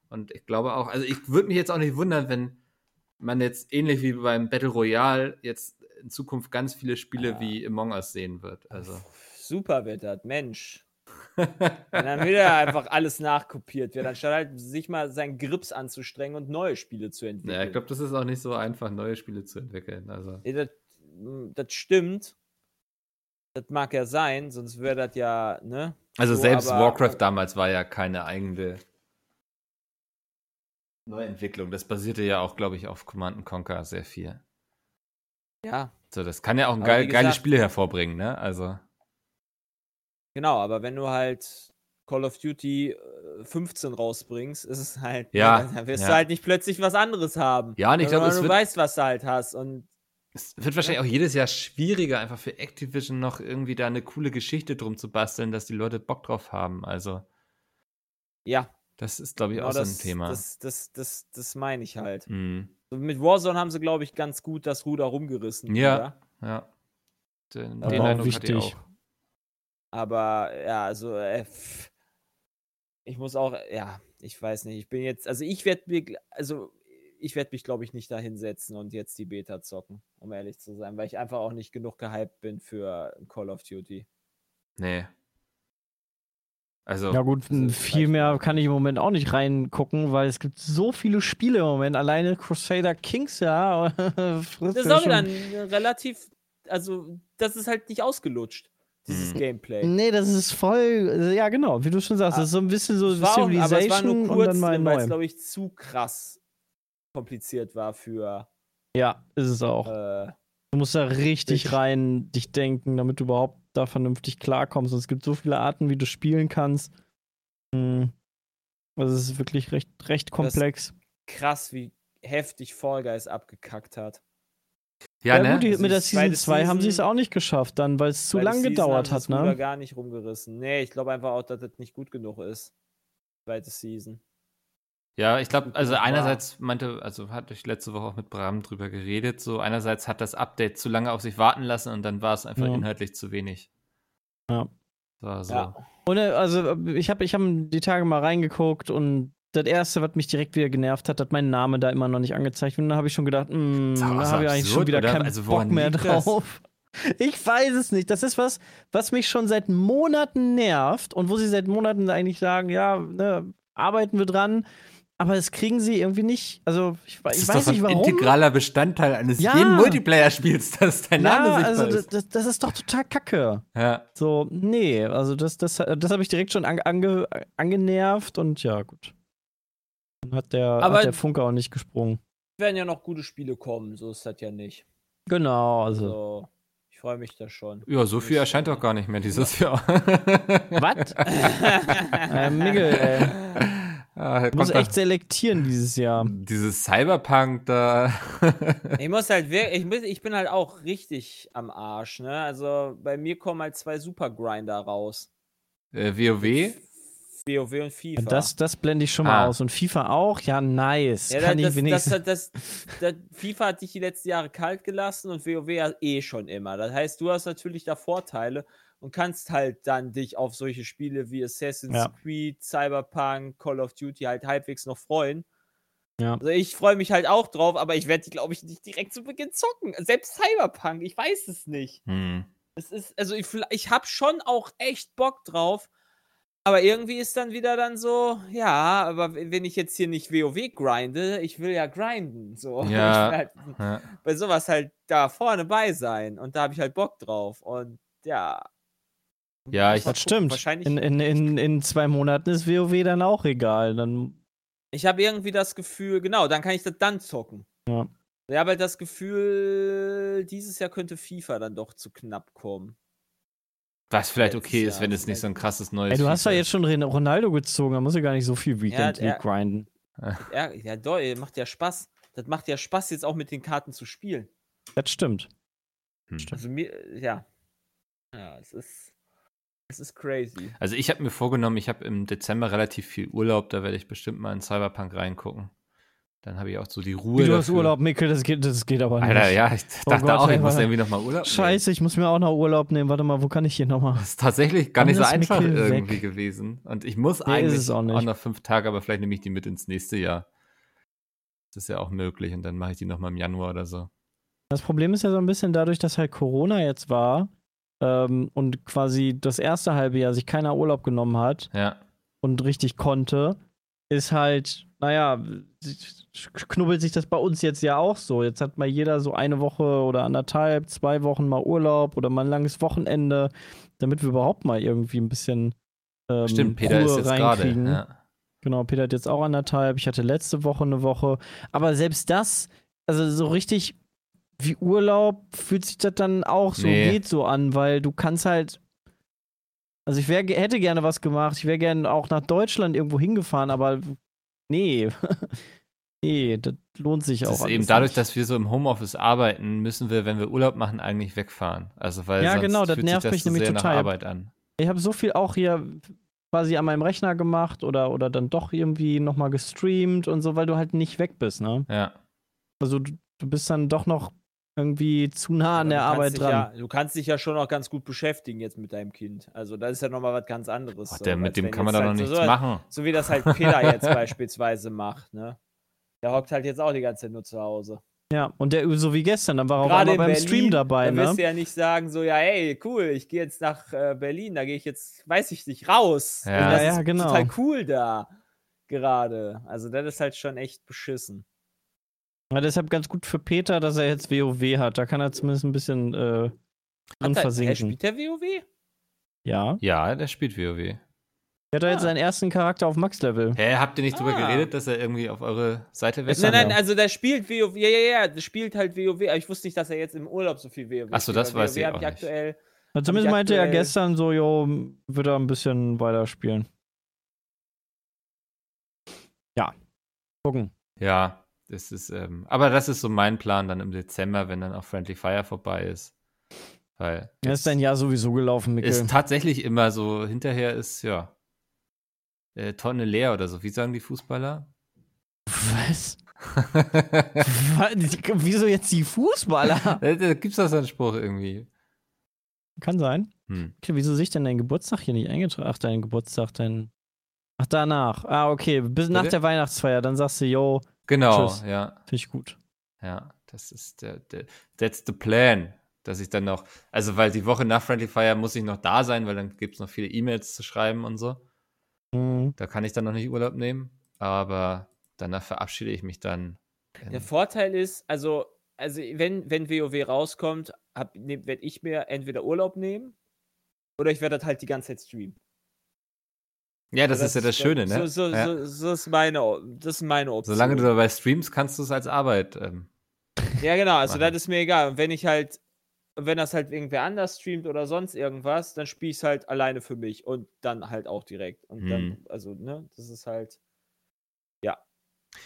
Und ich glaube auch, also ich würde mich jetzt auch nicht wundern, wenn man jetzt ähnlich wie beim Battle Royale jetzt in Zukunft ganz viele Spiele Ja. wie Among Us sehen wird. Also. Super das, Mensch. Und dann wieder einfach alles nachkopiert wird, anstatt halt sich mal seinen Grips anzustrengen und neue Spiele zu entwickeln. Ja, ich glaube, das ist auch nicht so einfach, neue Spiele zu entwickeln. Also. Das, das stimmt. Das mag ja sein, sonst wäre das ja, ne? Also So, selbst aber- Warcraft damals war ja keine eigene Neuentwicklung. Das basierte ja auch, glaube ich, auf Command Conquer sehr viel. Ja, So, das kann ja auch geil, gesagt- Spiele hervorbringen, ne? Also. Genau, aber wenn du halt Call of Duty äh, 15 rausbringst, ist es halt, Ja, dann wirst ja. du halt nicht plötzlich was anderes haben. Ja, und ich glaube, du wird, weißt, was du halt hast. Und es wird wahrscheinlich auch jedes Jahr schwieriger, einfach für Activision noch irgendwie da eine coole Geschichte drum zu basteln, dass die Leute Bock drauf haben. Also, ja, das ist, glaube ich, genau auch so das, ein Thema. das, das, das, das meine ich halt. Mhm. So, Mit Warzone haben sie, glaube ich, ganz gut das Ruder rumgerissen. Ja. wieder. Ja. Den, den auch Eindruck hatte ich wichtig. auch. Aber ja, also äh, ich muss auch, ja, ich weiß nicht, ich bin jetzt, also ich werde mir, also ich werde mich, glaube ich, nicht da hinsetzen und jetzt die Beta zocken, um ehrlich zu sein, weil ich einfach auch nicht genug gehypt bin für Call of Duty. Nee. Also, Ja gut, ist viel mehr kann ich im Moment auch nicht reingucken, weil es gibt so viele Spiele im Moment. Alleine Crusader Kings, ja. Das ist auch wieder ein relativ, also das ist halt nicht ausgelutscht, dieses Mhm. Gameplay. Nee, das ist voll, ja genau, wie du schon sagst, Ah, das ist so ein bisschen so war auch, aber es war Civilization nur und kurz dann mal weil es, glaube ich, zu krass kompliziert war für Ja, ist es auch. äh, Du musst da richtig Ich- rein dich denken, damit du überhaupt da vernünftig klarkommst. Und es gibt so viele Arten, wie du spielen kannst. Hm. Also es ist wirklich recht, recht komplex. krass, wie heftig Fall Guys abgekackt hat. Ja, Ja, ne? gut, die, mit der Season zweite 2 haben sie es auch nicht geschafft, dann, weil es zu lang gedauert hat, ne? gar nicht rumgerissen. Nee, ich glaube einfach auch, dass das nicht gut genug ist. Zweite Season. Ja, ich glaube, also einerseits meinte, also hatte ich letzte Woche auch mit Bram drüber geredet, so einerseits hat das Update zu lange auf sich warten lassen und dann war es einfach Ja. inhaltlich zu wenig. Ja. Das war so. Ja. Und also ich habe ich hab die Tage mal reingeguckt und das erste, was mich direkt wieder genervt hat, hat mein Name da immer noch nicht angezeigt. Und da habe ich schon gedacht, hm, Ist auch da habe ich eigentlich schon wieder keinen Also Bock mehr das? drauf. Ich weiß es nicht. Das ist was, was mich schon seit Monaten nervt und wo sie seit Monaten eigentlich sagen, ja, ne, arbeiten wir dran. Aber das kriegen sie irgendwie nicht. Also ich, Das ich ist weiß doch nicht ein warum. integraler Bestandteil eines Ja. jeden Multiplayer-Spiels, dass dein Name ja, sichtbar also das, ist. das, das ist doch total kacke. Ja. So, nee, also das, das, das habe ich direkt schon ange, ange, angenervt und ja, gut. Dann hat der, Aber- hat der Funke auch nicht gesprungen. werden ja noch gute Spiele kommen, so ist das ja nicht. Genau, also. Also, ich freue mich da schon. ja, so viel erscheint doch gar nicht mehr dieses Jahr. Was? äh, Miguel, ey. Ah, kommt echt selektieren dieses Jahr. dieses Cyberpunk da. Ich muss halt wirklich, ich, bin- ich bin halt auch richtig am Arsch, ne? Also bei mir kommen halt zwei Super Grinder raus. äh, WoW? WoW und FIFA. Das, das blende ich schon mal Ah. aus. Und FIFA auch? Ja, nice. ja, Kann das, ich wenigstens. das, das, das, das, FIFA hat dich die letzten Jahre kalt gelassen und WoW ja eh schon immer. Das heißt, du hast natürlich da Vorteile und kannst halt dann dich auf solche Spiele wie Assassin's Ja. Creed, Cyberpunk, Call of Duty halt halbwegs noch freuen. Ja. Also ich freue mich halt auch drauf, aber ich werde die, glaube ich, nicht direkt zu Beginn zocken. Selbst Cyberpunk, ich weiß es nicht. Hm. Es ist, also ich, ich habe schon auch echt Bock drauf, aber irgendwie ist dann wieder dann so, ja, aber wenn ich jetzt hier nicht WoW grinde, ich will ja grinden. So. Ja. Halt Ja. bei sowas halt da vorne bei sein und da habe ich halt Bock drauf. Und ja. Ja, ich- Das stimmt. Wahrscheinlich, In, in, in, in zwei Monaten ist WoW dann auch egal. Dann, ich habe irgendwie das Gefühl, genau, dann kann ich das dann zocken. Ja. Ich habe halt das Gefühl, dieses Jahr könnte FIFA dann doch zu knapp kommen. Was vielleicht okay ist, wenn es nicht so ein krasses neues ey, du hast ja jetzt schon Ronaldo gezogen, da muss ja gar nicht so viel Weekend League grinden. Ja, ja, doll, macht ja Spaß. Das macht ja Spaß, jetzt auch mit den Karten zu spielen. Das stimmt. Hm. Also mir, ja. Ja, es ist. Es ist crazy. Also ich habe mir vorgenommen, ich habe im Dezember relativ viel Urlaub, da werde ich bestimmt mal in Cyberpunk reingucken. Dann habe ich auch so die Ruhe. Wie, du hast dafür. Urlaub, Mikkel, das geht, das geht aber nicht. Alter, ja, ich Oh dachte Gott, auch, ich ey, muss irgendwie nochmal Urlaub nehmen. Scheiße, ich muss mir auch noch Urlaub nehmen. Warte mal, wo kann ich hier nochmal? Das ist tatsächlich gar Warum nicht so einfach Mikkel weg? irgendwie gewesen. Und ich muss Nee, eigentlich auch auch, noch fünf Tage, aber vielleicht nehme ich die mit ins nächste Jahr. Das ist ja auch möglich. Und dann mache ich die nochmal im Januar oder so. Das Problem ist ja so ein bisschen dadurch, dass halt Corona jetzt war ähm, und quasi das erste halbe Jahr sich keiner Urlaub genommen hat Ja. und richtig konnte, ist halt, naja, knubbelt sich das bei uns jetzt ja auch so. Jetzt hat mal jeder so eine Woche oder anderthalb, zwei Wochen mal Urlaub oder mal ein langes Wochenende, damit wir überhaupt mal irgendwie ein bisschen ähm, Stimmt, Peter Ruhe ist jetzt reinkriegen. Ja. Genau, Peter hat jetzt auch anderthalb. Ich hatte letzte Woche eine Woche. Aber selbst das, also so richtig wie Urlaub fühlt sich das dann auch so, Nee. geht so an, weil du kannst halt. Also ich wär, hätte gerne was gemacht. Ich wäre gerne auch nach Deutschland irgendwo hingefahren, aber nee. nee, das lohnt sich auch. Das ist alles eben dadurch, nicht. dass wir so im Homeoffice arbeiten, müssen wir, wenn wir Urlaub machen, eigentlich wegfahren. Also weil Ja, genau, das nervt das mich zu nämlich total. Arbeit an. Ich habe so viel auch hier quasi an meinem Rechner gemacht oder, oder dann doch irgendwie nochmal gestreamt und so, weil du halt nicht weg bist, ne? Ja. Also du, du bist dann doch noch irgendwie zu nah an der du kannst Arbeit dich dran. Ja, du kannst dich ja schon auch ganz gut beschäftigen jetzt mit deinem Kind. Also das ist ja nochmal was ganz anderes. So, der, als mit dem kann man da noch halt nichts so, machen. So wie das halt Peter jetzt beispielsweise macht, ne? Der hockt halt jetzt auch die ganze Zeit nur zu Hause. Ja, und der so wie gestern, dann war er auch beim Berlin, Stream dabei, Da wirst ne? du ja nicht sagen, so, ja, ey, cool, ich gehe jetzt nach äh, Berlin, da gehe ich jetzt, weiß ich nicht, raus. Ja. Und das Ja, ja, ist genau. total cool da. Gerade. Also, das ist halt schon echt beschissen. Ja, deshalb ganz gut für Peter, dass er jetzt WoW hat. Da kann er zumindest ein bisschen äh, drin Hat er, er versinken. spielt der WoW? Ja. Ja, der spielt WoW. Er hat da jetzt Ah. seinen ersten Charakter auf Max-Level. Hä, habt ihr nicht drüber Ah. geredet, dass er irgendwie auf eure Seite wechselt? Nein, nein, ja. also der spielt WoW, ja, ja, ja, der spielt halt WoW, aber ich wusste nicht, dass er jetzt im Urlaub so viel WoW spielt, das weil weiß ich WoW hab auch ich nicht. aktuell. Also zumindest ich meinte er gestern so, jo, wird er ein bisschen weiterspielen. Ja. Gucken. Ja, das ist, ähm, aber das ist so mein Plan dann im Dezember, wenn dann auch Friendly Fire vorbei ist. Weil Er ist dein Jahr sowieso gelaufen, Mikkel. ist tatsächlich immer so, hinterher ist, ja, äh, Tonne leer oder so. Wie sagen die Fußballer? Was? Wieso jetzt die Fußballer? da gibt's so einen Spruch irgendwie. Kann sein. Hm. Okay, wieso sehe ich denn deinen Geburtstag hier nicht eingetragen? Ach, dein Geburtstag, dein. Ach, danach. Ah, okay. Bis nach Bitte? der Weihnachtsfeier. Dann sagst du, yo, Genau, Tschüss. ja. finde ich gut. Ja, das ist der, der, that's the plan. Dass ich dann noch, also weil die Woche nach Friendly Fire muss ich noch da sein, weil dann gibt's noch viele E-Mails zu schreiben und so. Mhm. Da kann ich dann noch nicht Urlaub nehmen, aber danach verabschiede ich mich dann. Der Vorteil ist, also, also wenn, wenn WoW rauskommt, ne, werde ich mir entweder Urlaub nehmen oder ich werde das halt die ganze Zeit streamen. Ja, das, ist ja das Schöne, ne? So, so, ja. so, so ist meine, das ist meine Option. Solange du dabei streamst, kannst du es als Arbeit. Ähm, Ja, genau, also machen. das ist mir egal. Und wenn ich halt, wenn das halt irgendwer anders streamt oder sonst irgendwas, dann spiele ich es halt alleine für mich und dann halt auch direkt. Und dann, Hm. also, ne, das ist halt.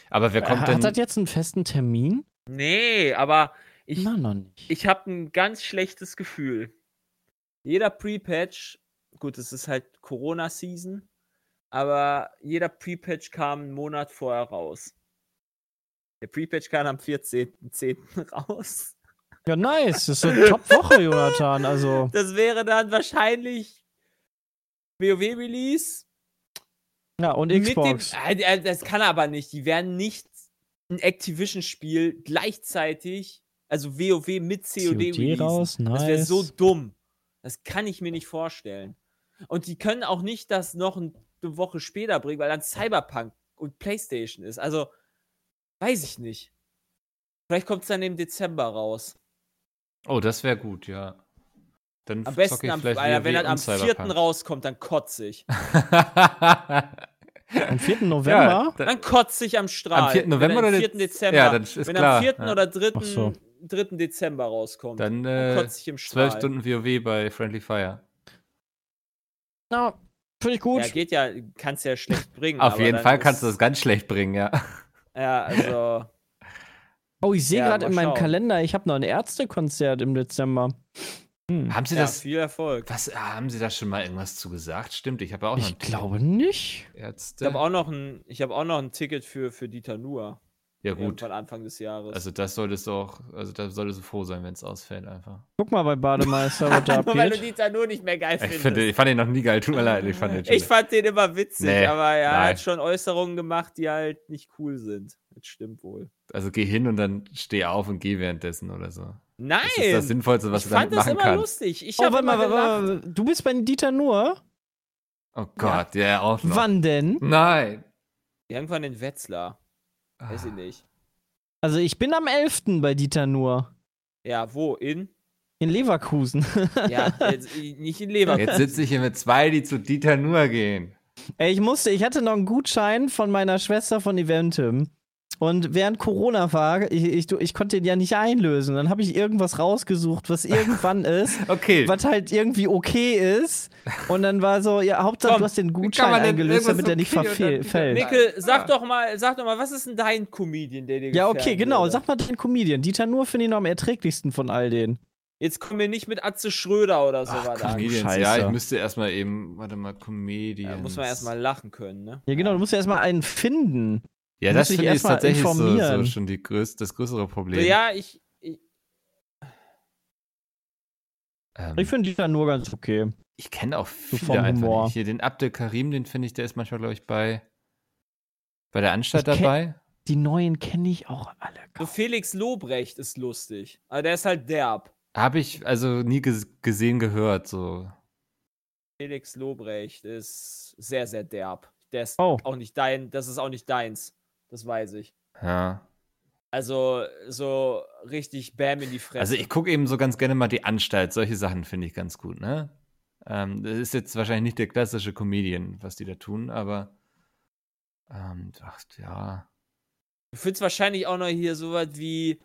aber wer kommt Hat denn? das jetzt einen festen Termin? Nee, aber ich, Na, noch nicht. ich habe ein ganz schlechtes Gefühl. Jeder Pre-Patch, gut, es ist halt Corona-Season, aber jeder Pre-Patch kam einen Monat vorher raus. Der Pre-Patch kam am 14.10. raus. Ja, nice. Das ist so eine Top-Woche, Jonathan. Also, Das wäre dann wahrscheinlich WoW-Release. ja, und Xbox. Dem, äh, äh, das kann er aber nicht. Die werden nicht ein Activision-Spiel gleichzeitig, also WoW mit COD, COD raus, Das wäre so nice. dumm. Das kann ich mir nicht vorstellen. Und die können auch nicht das noch ein- eine Woche später bringen, weil dann Cyberpunk und PlayStation ist. Also, weiß ich nicht. Vielleicht kommt es dann im Dezember raus. Oh, das wäre gut, ja. Dann Am besten, am, vielleicht Alter, wenn das am und 4. Cyberpunk. rauskommt, dann kotze ich. Am 4. November? da- Dann kotze ich am Strahl. Am 4. Wenn November am oder 4. Dez- Dezember. Ja, dann ist wenn klar, am 4. ja. oder 3. Ach so. 3. Dezember rauskommt, Dann dann äh, kotze ich im Strahl. 12 Stunden WoW bei Friendly Fire. Ja, finde ich gut. Ja, geht ja, kannst ja schlecht bringen. Auf aber jeden Fall kannst du das ganz schlecht bringen, ja. Ja, also. oh, ich sehe Ja, gerade in meinem schauen. Kalender, ich habe noch ein Ärztekonzert im Dezember. Hm. Haben Sie ja, das? viel Erfolg. Was ah, haben Sie da schon mal irgendwas zu gesagt? Stimmt, ich habe ja auch noch Ich ein Ticket. glaube nicht. Ärzte. Ich habe auch noch ein, ich habe auch noch ein Ticket für, für Dieter Nuhr. Ja, gut. Irgendwann Anfang des Jahres. Also das solltest du auch, also da solltest du froh sein, wenn es ausfällt einfach. Guck mal bei Bademeister, was da Nur weil du. Dieter nur nicht mehr geil Ich, findest. finde, ich fand ihn noch nie geil, tut mir leid, ich fand den schon Ich fand den immer witzig, Nee, aber er nein. hat schon Äußerungen gemacht, die halt nicht cool sind. Das stimmt wohl. Also geh hin und dann steh auf und geh währenddessen oder so. Nein! Das ist das Sinnvollste, was ich du damit fand das machen immer kannst. lustig. Ich Oh, warte mal, warte du bist bei Dieter Nur? Oh Gott, ja, auch noch. Wann denn? Nein. Irgendwann in Wetzlar. Weiß ich nicht. Also ich bin am 11. bei Dieter Nur. Ja, wo? In? In Leverkusen. Ja, jetzt, nicht in Leverkusen. Jetzt sitze ich hier mit zwei, die zu Dieter Nur gehen. Ey, ich musste, ich hatte noch einen Gutschein von meiner Schwester von Eventim. Und während Corona war, ich, ich, ich konnte den ja nicht einlösen. Dann habe ich irgendwas rausgesucht, was irgendwann ist, Okay. was halt irgendwie okay ist. Und dann war so, ja, Hauptsache Komm, du hast den Gutschein eingelöst, damit er nicht okay und dann verfehlt. wieder- fällt. Mikkel, Ah. sag doch mal, sag doch mal, was ist denn dein Comedian, der dir Ja, okay, genau. würde? Sag mal den Comedian. Dieter Nur finde ich noch am erträglichsten von all denen. Jetzt kommen wir nicht mit Atze Schröder oder so Ach, was an. Comedians, Scheiße. ja, ich müsste erstmal eben, warte mal, Comedians. Da muss man erstmal lachen können, ne? Ja, genau, du musst ja erstmal einen finden. Ja, das finde ich erstmal tatsächlich so, so schon die größ das größere Problem. So, ja, ich, ich ähm, Ich finde Dieter Nur ganz okay. ich kenne auch viele vom einfach Humor. nicht. Hier den Abdel Karim, den finde ich, der ist manchmal, glaube ich, bei, bei der Anstalt dabei. Die neuen kenne ich auch alle. so Felix Lobrecht ist lustig. Aber der ist halt derb. Habe ich also nie ges gesehen, gehört. So. Felix Lobrecht ist sehr, sehr derb. Der ist Oh. auch nicht dein, das ist auch nicht deins. Das weiß ich. Ja. Also, so richtig Bam in die Fresse. Also ich gucke eben so ganz gerne mal die Anstalt. Solche Sachen finde ich ganz gut, ne? Ähm, das ist jetzt wahrscheinlich nicht der klassische Comedian, was die da tun, aber ähm, ach, ja. Du findest wahrscheinlich auch noch hier sowas wie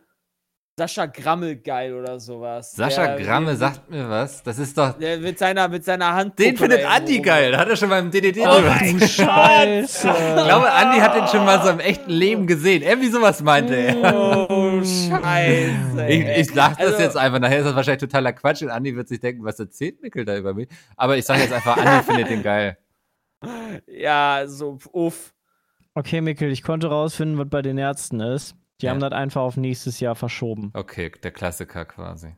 Sascha Grammel geil oder sowas. Sascha Der- Gramme der- sagt mir was. Das ist doch. Der mit seiner, mit seiner Hand. Den findet Andi geil. Hat er schon beim DDD Oh, drüber. du Ich glaube, Andi hat den schon mal so im echten Leben gesehen. Irgendwie sowas meinte er. Oh, Scheiße. Ich, ey. ich sag das Also- jetzt einfach. Nachher ist das wahrscheinlich totaler Quatsch und Andi wird sich denken, was erzählt Mikkel da über mich. Aber ich sage jetzt einfach, Andi findet den geil. Ja, so, uff. Okay, Mikkel, ich konnte rausfinden, was bei den Ärzten ist. Die Ja. haben das einfach auf nächstes Jahr verschoben. Okay, der Klassiker quasi.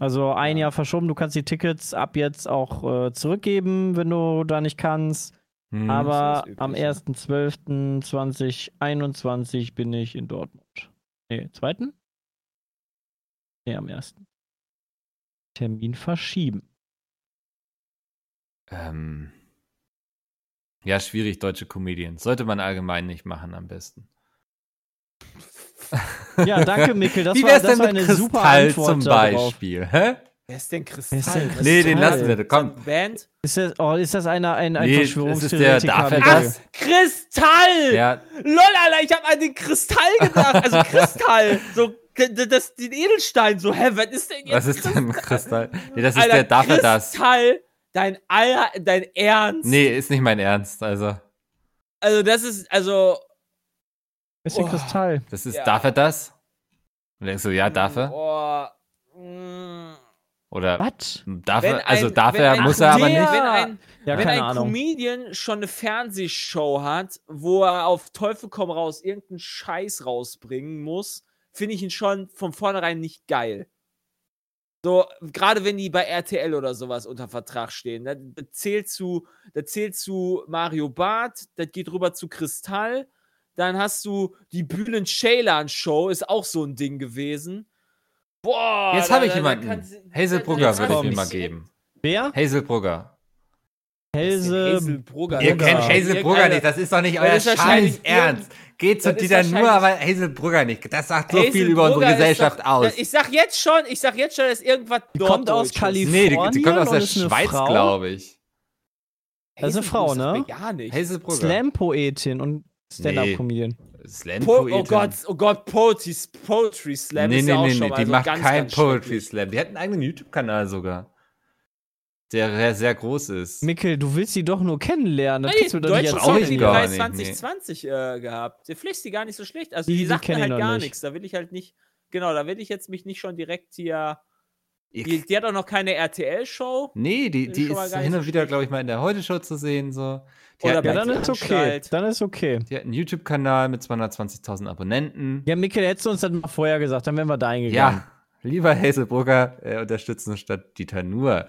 Also ein Jahr verschoben. Du kannst die Tickets ab jetzt auch äh, zurückgeben, wenn du da nicht kannst. Hm. Aber am ja. 1.12.2021 bin ich in Dortmund. Nee, zweiten? Nee, am ersten. Termin verschieben. Ähm, ja, schwierig, deutsche Comedians. Sollte man allgemein nicht machen, am besten. Ja, danke, Mikkel. Das Wie war, wär's das denn war mit eine super Kristall Antwort zum. Beispiel? Hä? Wer ist denn Kristall? Wer ist denn Was Nee, den Kristall? lassen wir. Komm. Band? Ist das, oh, ist das einer, ein, ein Nee, das ist der- Verschwörungstheoretiker? er Mikkel? das? Kristall! Ja, Lol, Alter, ich hab an den Kristall gedacht. Also Kristall. so, das, den Edelstein. So, hä, was ist denn jetzt was ist denn Kristall? Nee, das ist Alter, der, darf er das? Kristall, dein Alter, dein Ernst. Nee, ist nicht mein Ernst. Also, Also, das ist, also. Ist der Oh. Kristall. das ist, Ja. darf er das? Und denkst du, ja, darf er? Oh, mm. Oder Was? darf Wenn er? Also ein- darf er, ein muss er aber nicht? Wenn ein, Ja, wenn ein Ahnung. Comedian schon eine Fernsehshow hat, wo er auf Teufel komm raus irgendeinen Scheiß rausbringen muss, finde ich ihn schon von vornherein nicht geil. So, gerade wenn die bei RTL oder sowas unter Vertrag stehen. Das das zählt zu, das zählt zu Mario Barth, das geht rüber zu Kristall. Dann hast du die Bühnen Ceylan Show, ist auch so ein Ding gewesen. Boah, Jetzt habe ich jemanden. Hazel Brugger würde ich mir mal geben. Wer? Hazel Brugger. Helse. Hazel Brugger. Ihr kennt Hazel Brugger nicht, das ist doch nicht euer Scheiß Ernst. Geht zu ist Dieter nur, aber Hazel Brugger nicht. Das sagt so Hazel viel über unsere Brugger Gesellschaft doch, aus. Ich sag jetzt schon, ich sag jetzt schon, dass irgendwas Die kommt aus. Kalifornien. nee, die, die kommt aus der Schweiz, glaube ich. Das ist eine Frau, ne? Gar nicht. Hazel Brugger. Slam-Poetin und Stand-Up-Comedian. Slam Po oh Gott, oh Gott, Poetry, Poetry Slam Nee, ist nee, ja auch nee, schon nee, mal die so macht ganz, kein ganz Poetry. Slam. Die hat einen eigenen YouTube-Kanal sogar. Der sehr, sehr groß ist. Mikkel, du willst sie doch nur kennenlernen. Das Nee, kannst du doch nicht Deutsche ich erzählen. gar Songpreis nicht, nee. 2020 äh, gehabt. Der fliegt die gar nicht so schlecht. Also Die- die, sagt ich halt gar nicht. nichts. Da will ich halt nicht, genau, da will ich jetzt mich nicht schon direkt hier Die, die hat auch noch keine RTL-Show. Nee, die, Ist die ist gar nicht hin und wieder, glaube ich, mal in der Heute-Show zu sehen. So. Die, Oder Ja, dann ist okay. Dann ist okay. die hat einen YouTube-Kanal mit 220.000 Abonnenten. Ja, Mikkel, hättest du uns das mal vorher gesagt, dann wären wir da eingegangen. Ja, lieber Hazelbrugger, äh, unterstützen statt Dieter Nuhr.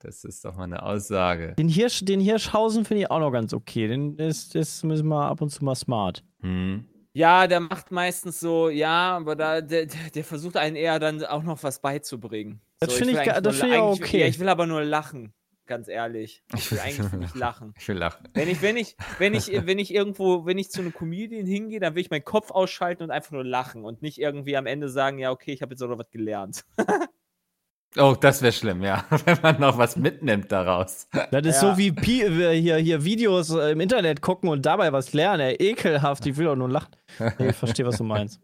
Das ist doch mal eine Aussage. Den, Hirsch, den Hirschhausen finde ich auch noch ganz okay. Den ist, ist müssen wir ab und zu mal smart. Hm. Ja, der macht meistens so, ja, aber da, der, der versucht einen eher dann auch noch was beizubringen. Das so, finde ich das nur- finde ich auch okay. Ja, ich will aber nur lachen, ganz ehrlich. Ich will eigentlich nicht lachen. Ich will lachen. Wenn ich, wenn ich, wenn ich, wenn ich irgendwo, wenn ich zu einem Comedian hingehe, dann will ich meinen Kopf ausschalten und einfach nur lachen und nicht irgendwie am Ende sagen, ja, okay, ich habe jetzt auch noch was gelernt. Oh, das wäre schlimm, ja. Wenn man noch was mitnimmt daraus. Das ist Ja. so wie Pi äh, hier, hier Videos äh, im Internet gucken und dabei was lernen. Ey, ekelhaft, ich will auch nur lachen. Nee, ich verstehe, was du meinst.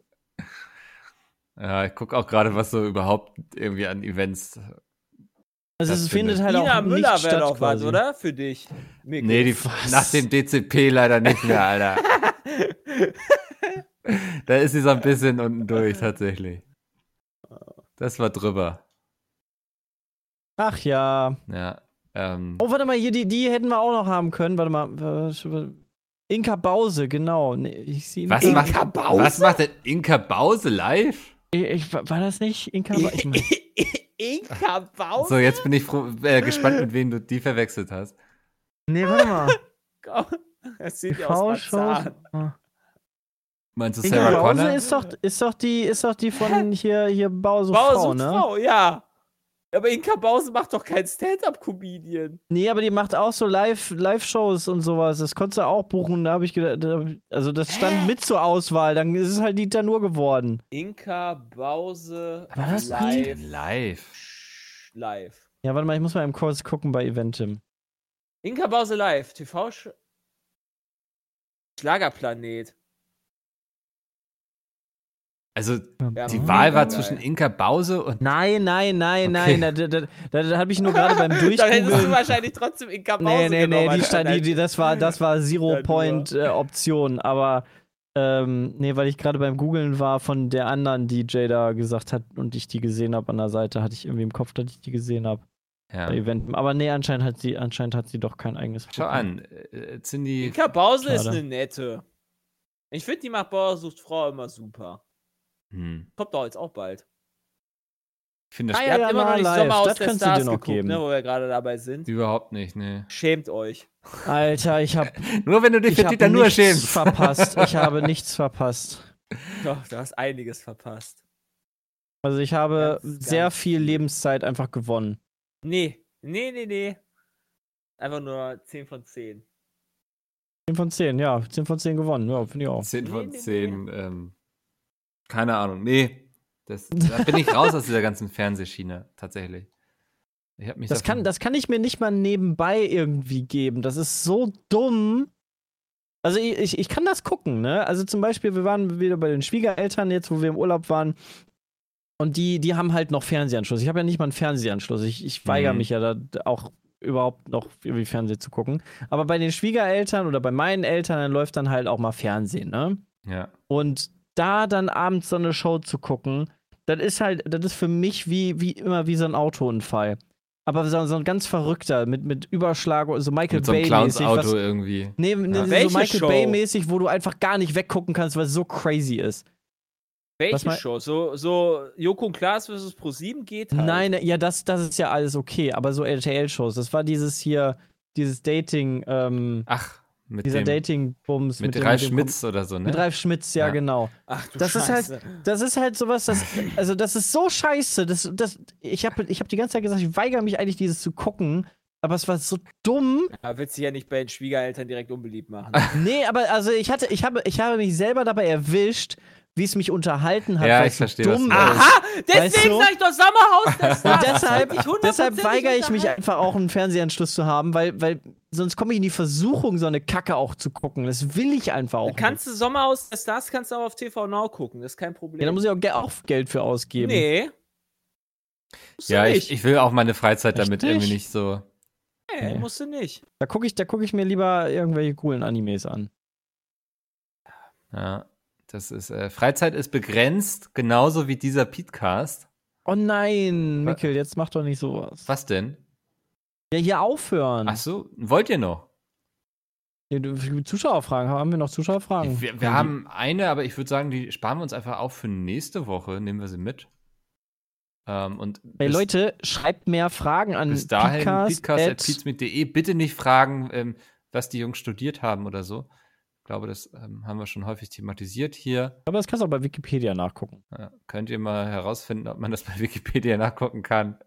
Ja, ich gucke auch gerade, was so überhaupt irgendwie an Events. Also Das es findet halt Nina auch nicht Müller wäre statt doch was, quasi. oder? Für dich. Mikkel. Nee, die, Was? nach dem DCP leider nicht mehr, Alter. da ist sie so ein bisschen unten durch, tatsächlich. Das war drüber. Ach ja. Ja. Ähm, Oh, warte mal, hier, die, die hätten wir auch noch haben können. Warte mal. Inka Bause, genau. Nee, ich sehe was, nicht. macht, Inka Bause? was macht denn Inka Bause live? Ich, ich, war das nicht Inka Bause? Ich mein, Inka Bause? So, jetzt bin ich froh, äh, gespannt, mit wem du die verwechselt hast. nee, warte mal. Das sieht ja aus. Meinst du Inka Sarah Bause Connor? ist doch, ist doch die, ist doch die von hier, hier Bause, Bause Frau, ne? Frau, ja. Aber Inka Bause macht doch keinen Stand-Up-Comedian. Nee, aber die macht auch so Live- Live-Shows und sowas. Das konntest du auch buchen. Da habe ich gedacht, da, also das stand mit zur Auswahl. Dann ist es halt Dieter nur geworden. Inka Bause War das live. Live. Live. Ja, warte mal, ich muss mal im Kurs gucken bei Eventim. Inka Bause live. TV -Sch Schlagerplanet. Also, Ja, die Wahl war geil. zwischen Inka Bause und. Nein, nein, nein, Okay. nein. Da, da, da, da habe ich nur gerade beim Dann hättest du wahrscheinlich trotzdem Inka Bause Nee, nee, nee, genommen. die stand, die, die, das war, das war Zero-Point-Option. aber ähm, nee, weil ich gerade beim Googlen war von der anderen DJ da gesagt hat und ich die gesehen habe an der Seite, hatte ich irgendwie im Kopf, dass ich die gesehen habe. Ja. Bei Eventim. Aber nee, anscheinend hat sie, anscheinend hat sie doch kein eigenes Schau Programm. an. Äh, Cindy. Inka Bause ist eine nette. Ich finde, die macht Bauer sucht Frau immer super. Hm. Kommt doch jetzt auch bald. Ich finde das Ah, Ihr ja, habt ja, immer noch nicht live. Sommer aus Das der kannst du dir Stars noch geguckt, geben. ne, wo wir gerade dabei sind. überhaupt nicht, ne. Schämt euch. Alter, ich habe Nur wenn du dich ich für Dieter nur nichts schämst. verpasst. Ich habe nichts verpasst. Doch, du hast einiges verpasst. Also ich habe Ganz, sehr ganz viel. Lebenszeit einfach gewonnen. Nee, nee, nee, nee. Einfach nur 10 von 10. 10 von 10, ja. 10 von 10 gewonnen. Ja, finde ich auch. 10 Nee, von nee, 10. Ähm, keine Ahnung. Nee. Das, da bin ich raus aus dieser ganzen Fernsehschiene, tatsächlich. Ich mich Das kann, das kann ich mir nicht mal nebenbei irgendwie geben. Das ist so dumm. Also ich, ich, ich kann das gucken, ne? Also zum Beispiel, wir waren wieder bei den Schwiegereltern jetzt, wo wir im Urlaub waren. Und die, die haben halt noch Fernsehanschluss. Ich habe ja nicht mal einen Fernsehanschluss. Ich, ich weigere Mhm. mich ja da auch überhaupt noch irgendwie Fernsehen zu gucken. Aber bei den Schwiegereltern oder bei meinen Eltern, dann läuft dann halt auch mal Fernsehen, ne? Ja. Und da dann abends so eine Show zu gucken, das ist halt, das ist für mich wie, wie immer wie so ein Autounfall. Aber so, so ein ganz verrückter, mit, mit Überschlag, so Michael Mit so Bay-mäßig. Clowns-Auto was- irgendwie. Nee, nee, so Welche Michael? Bay-mäßig, wo du einfach gar nicht weggucken kannst, weil es so crazy ist. Was Welche Show? So, so Joko und Klaas vs. Pro7 geht halt. Nein, ja, das, das ist ja alles okay, aber so RTL-Shows, das war dieses hier, dieses Dating, ähm, Ach, mit dieser dem, Dating-Bums. mit dem- Ralf dem- Schmitz oder so, ne? Mit Ralf Schmitz, ja, Ja. genau. Ach du Das ist halt- Scheiße. Das ist halt sowas, das, also das ist so scheiße. Das, das, ich habe ich hab die ganze Zeit gesagt, ich weigere mich eigentlich, dieses zu gucken. Aber es war so dumm. Ja, willst du ja nicht bei den Schwiegereltern direkt unbeliebt machen. Nee, aber also ich hatte, ich habe, ich habe mich selber dabei erwischt, wie es mich unterhalten hat. Ja, weil ich es verstehe, so was dumm meinst. Aha! Deswegen Weißt du? sag ich doch Sommerhaus der Und deshalb, deshalb weigere ich mich einfach auch, einen Fernsehanschluss zu haben, weil, weil sonst komme ich in die Versuchung, so eine Kacke auch zu gucken. Das will ich einfach auch. Kannst du Sommerhaus der Stars kannst du auch auf TV Now gucken, das ist kein Problem. nicht. Ja, da muss ich auch, ge- auch Geld für ausgeben. Nee. Musst Ja, ich, nicht. ich will auch meine Freizeit damit nicht? irgendwie nicht so. nee, Nee. musst du nicht. Da gucke ich, da guck ich mir lieber irgendwelche coolen Animes an. Ja, das ist, äh, Freizeit ist begrenzt, genauso wie dieser Podcast. Oh nein, Mikkel, jetzt mach doch nicht sowas. Was denn? Ja, hier aufhören. Ach so, wollt ihr noch? Ja, Zuschauerfragen, haben wir noch Zuschauerfragen? Wir, wir haben eine, aber ich würde sagen, die sparen wir uns einfach auf für nächste Woche. Nehmen wir sie mit. Ähm, und Hey bis, Leute, schreibt mehr Fragen an bis dahin, podcast.pizmeet.de. Bitte nicht fragen, ähm, was die Jungs studiert haben oder so. Ich glaube, das ähm, haben wir schon häufig thematisiert hier. Aber das kannst du auch bei Wikipedia nachgucken. Ja, könnt ihr mal herausfinden, ob man das bei Wikipedia nachgucken kann.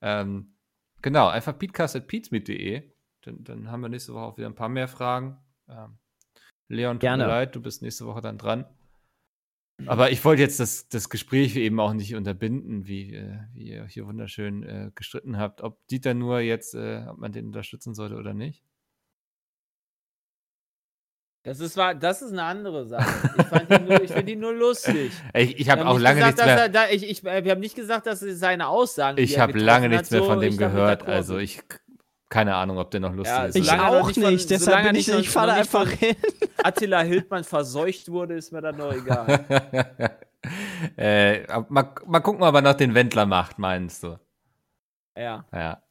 ähm, genau, einfach podcast.pizmeet.de. Dann, dann haben wir nächste Woche auch wieder ein paar mehr Fragen. Ähm, Leon, tut Gerne. mir leid, du bist nächste Woche dann dran. Aber ich wollte jetzt das, das Gespräch eben auch nicht unterbinden, wie, äh, wie ihr hier wunderschön äh, gestritten habt, ob Dieter nur jetzt, äh, ob man den unterstützen sollte oder nicht. Das ist, war, das ist eine andere Sache. Ich, nur- ich finde ihn nur lustig. Ich, ich Wir habe haben auch nicht lange gesagt, nichts dass mehr. Er, da, ich, ich, äh, wir haben nicht gesagt, dass es seine Aussagen. Ich habe lange nichts mehr so von dem ich damit gehört. Also ich keine Ahnung, ob der noch lustig Ja, ist. Ich auch nicht, nicht von- deshalb bin ich, ich fahre einfach hin. Attila Hildmann verseucht wurde, ist mir dann noch egal. äh, mal, mal gucken, ob er noch den Wendler macht, meinst du? ja. Ja.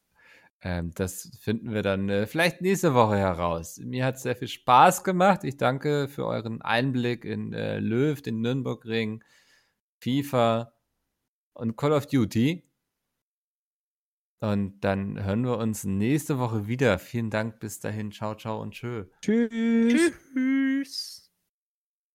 Ähm, das finden wir dann äh, vielleicht nächste Woche heraus. Mir hat es sehr viel Spaß gemacht. Ich danke für euren Einblick in äh, Löw, den Nürnbergring, FIFA und Call of Duty. Und dann hören wir uns nächste Woche wieder. Vielen Dank bis dahin. Ciao, ciao und tschö. Tschüss. Tschüss.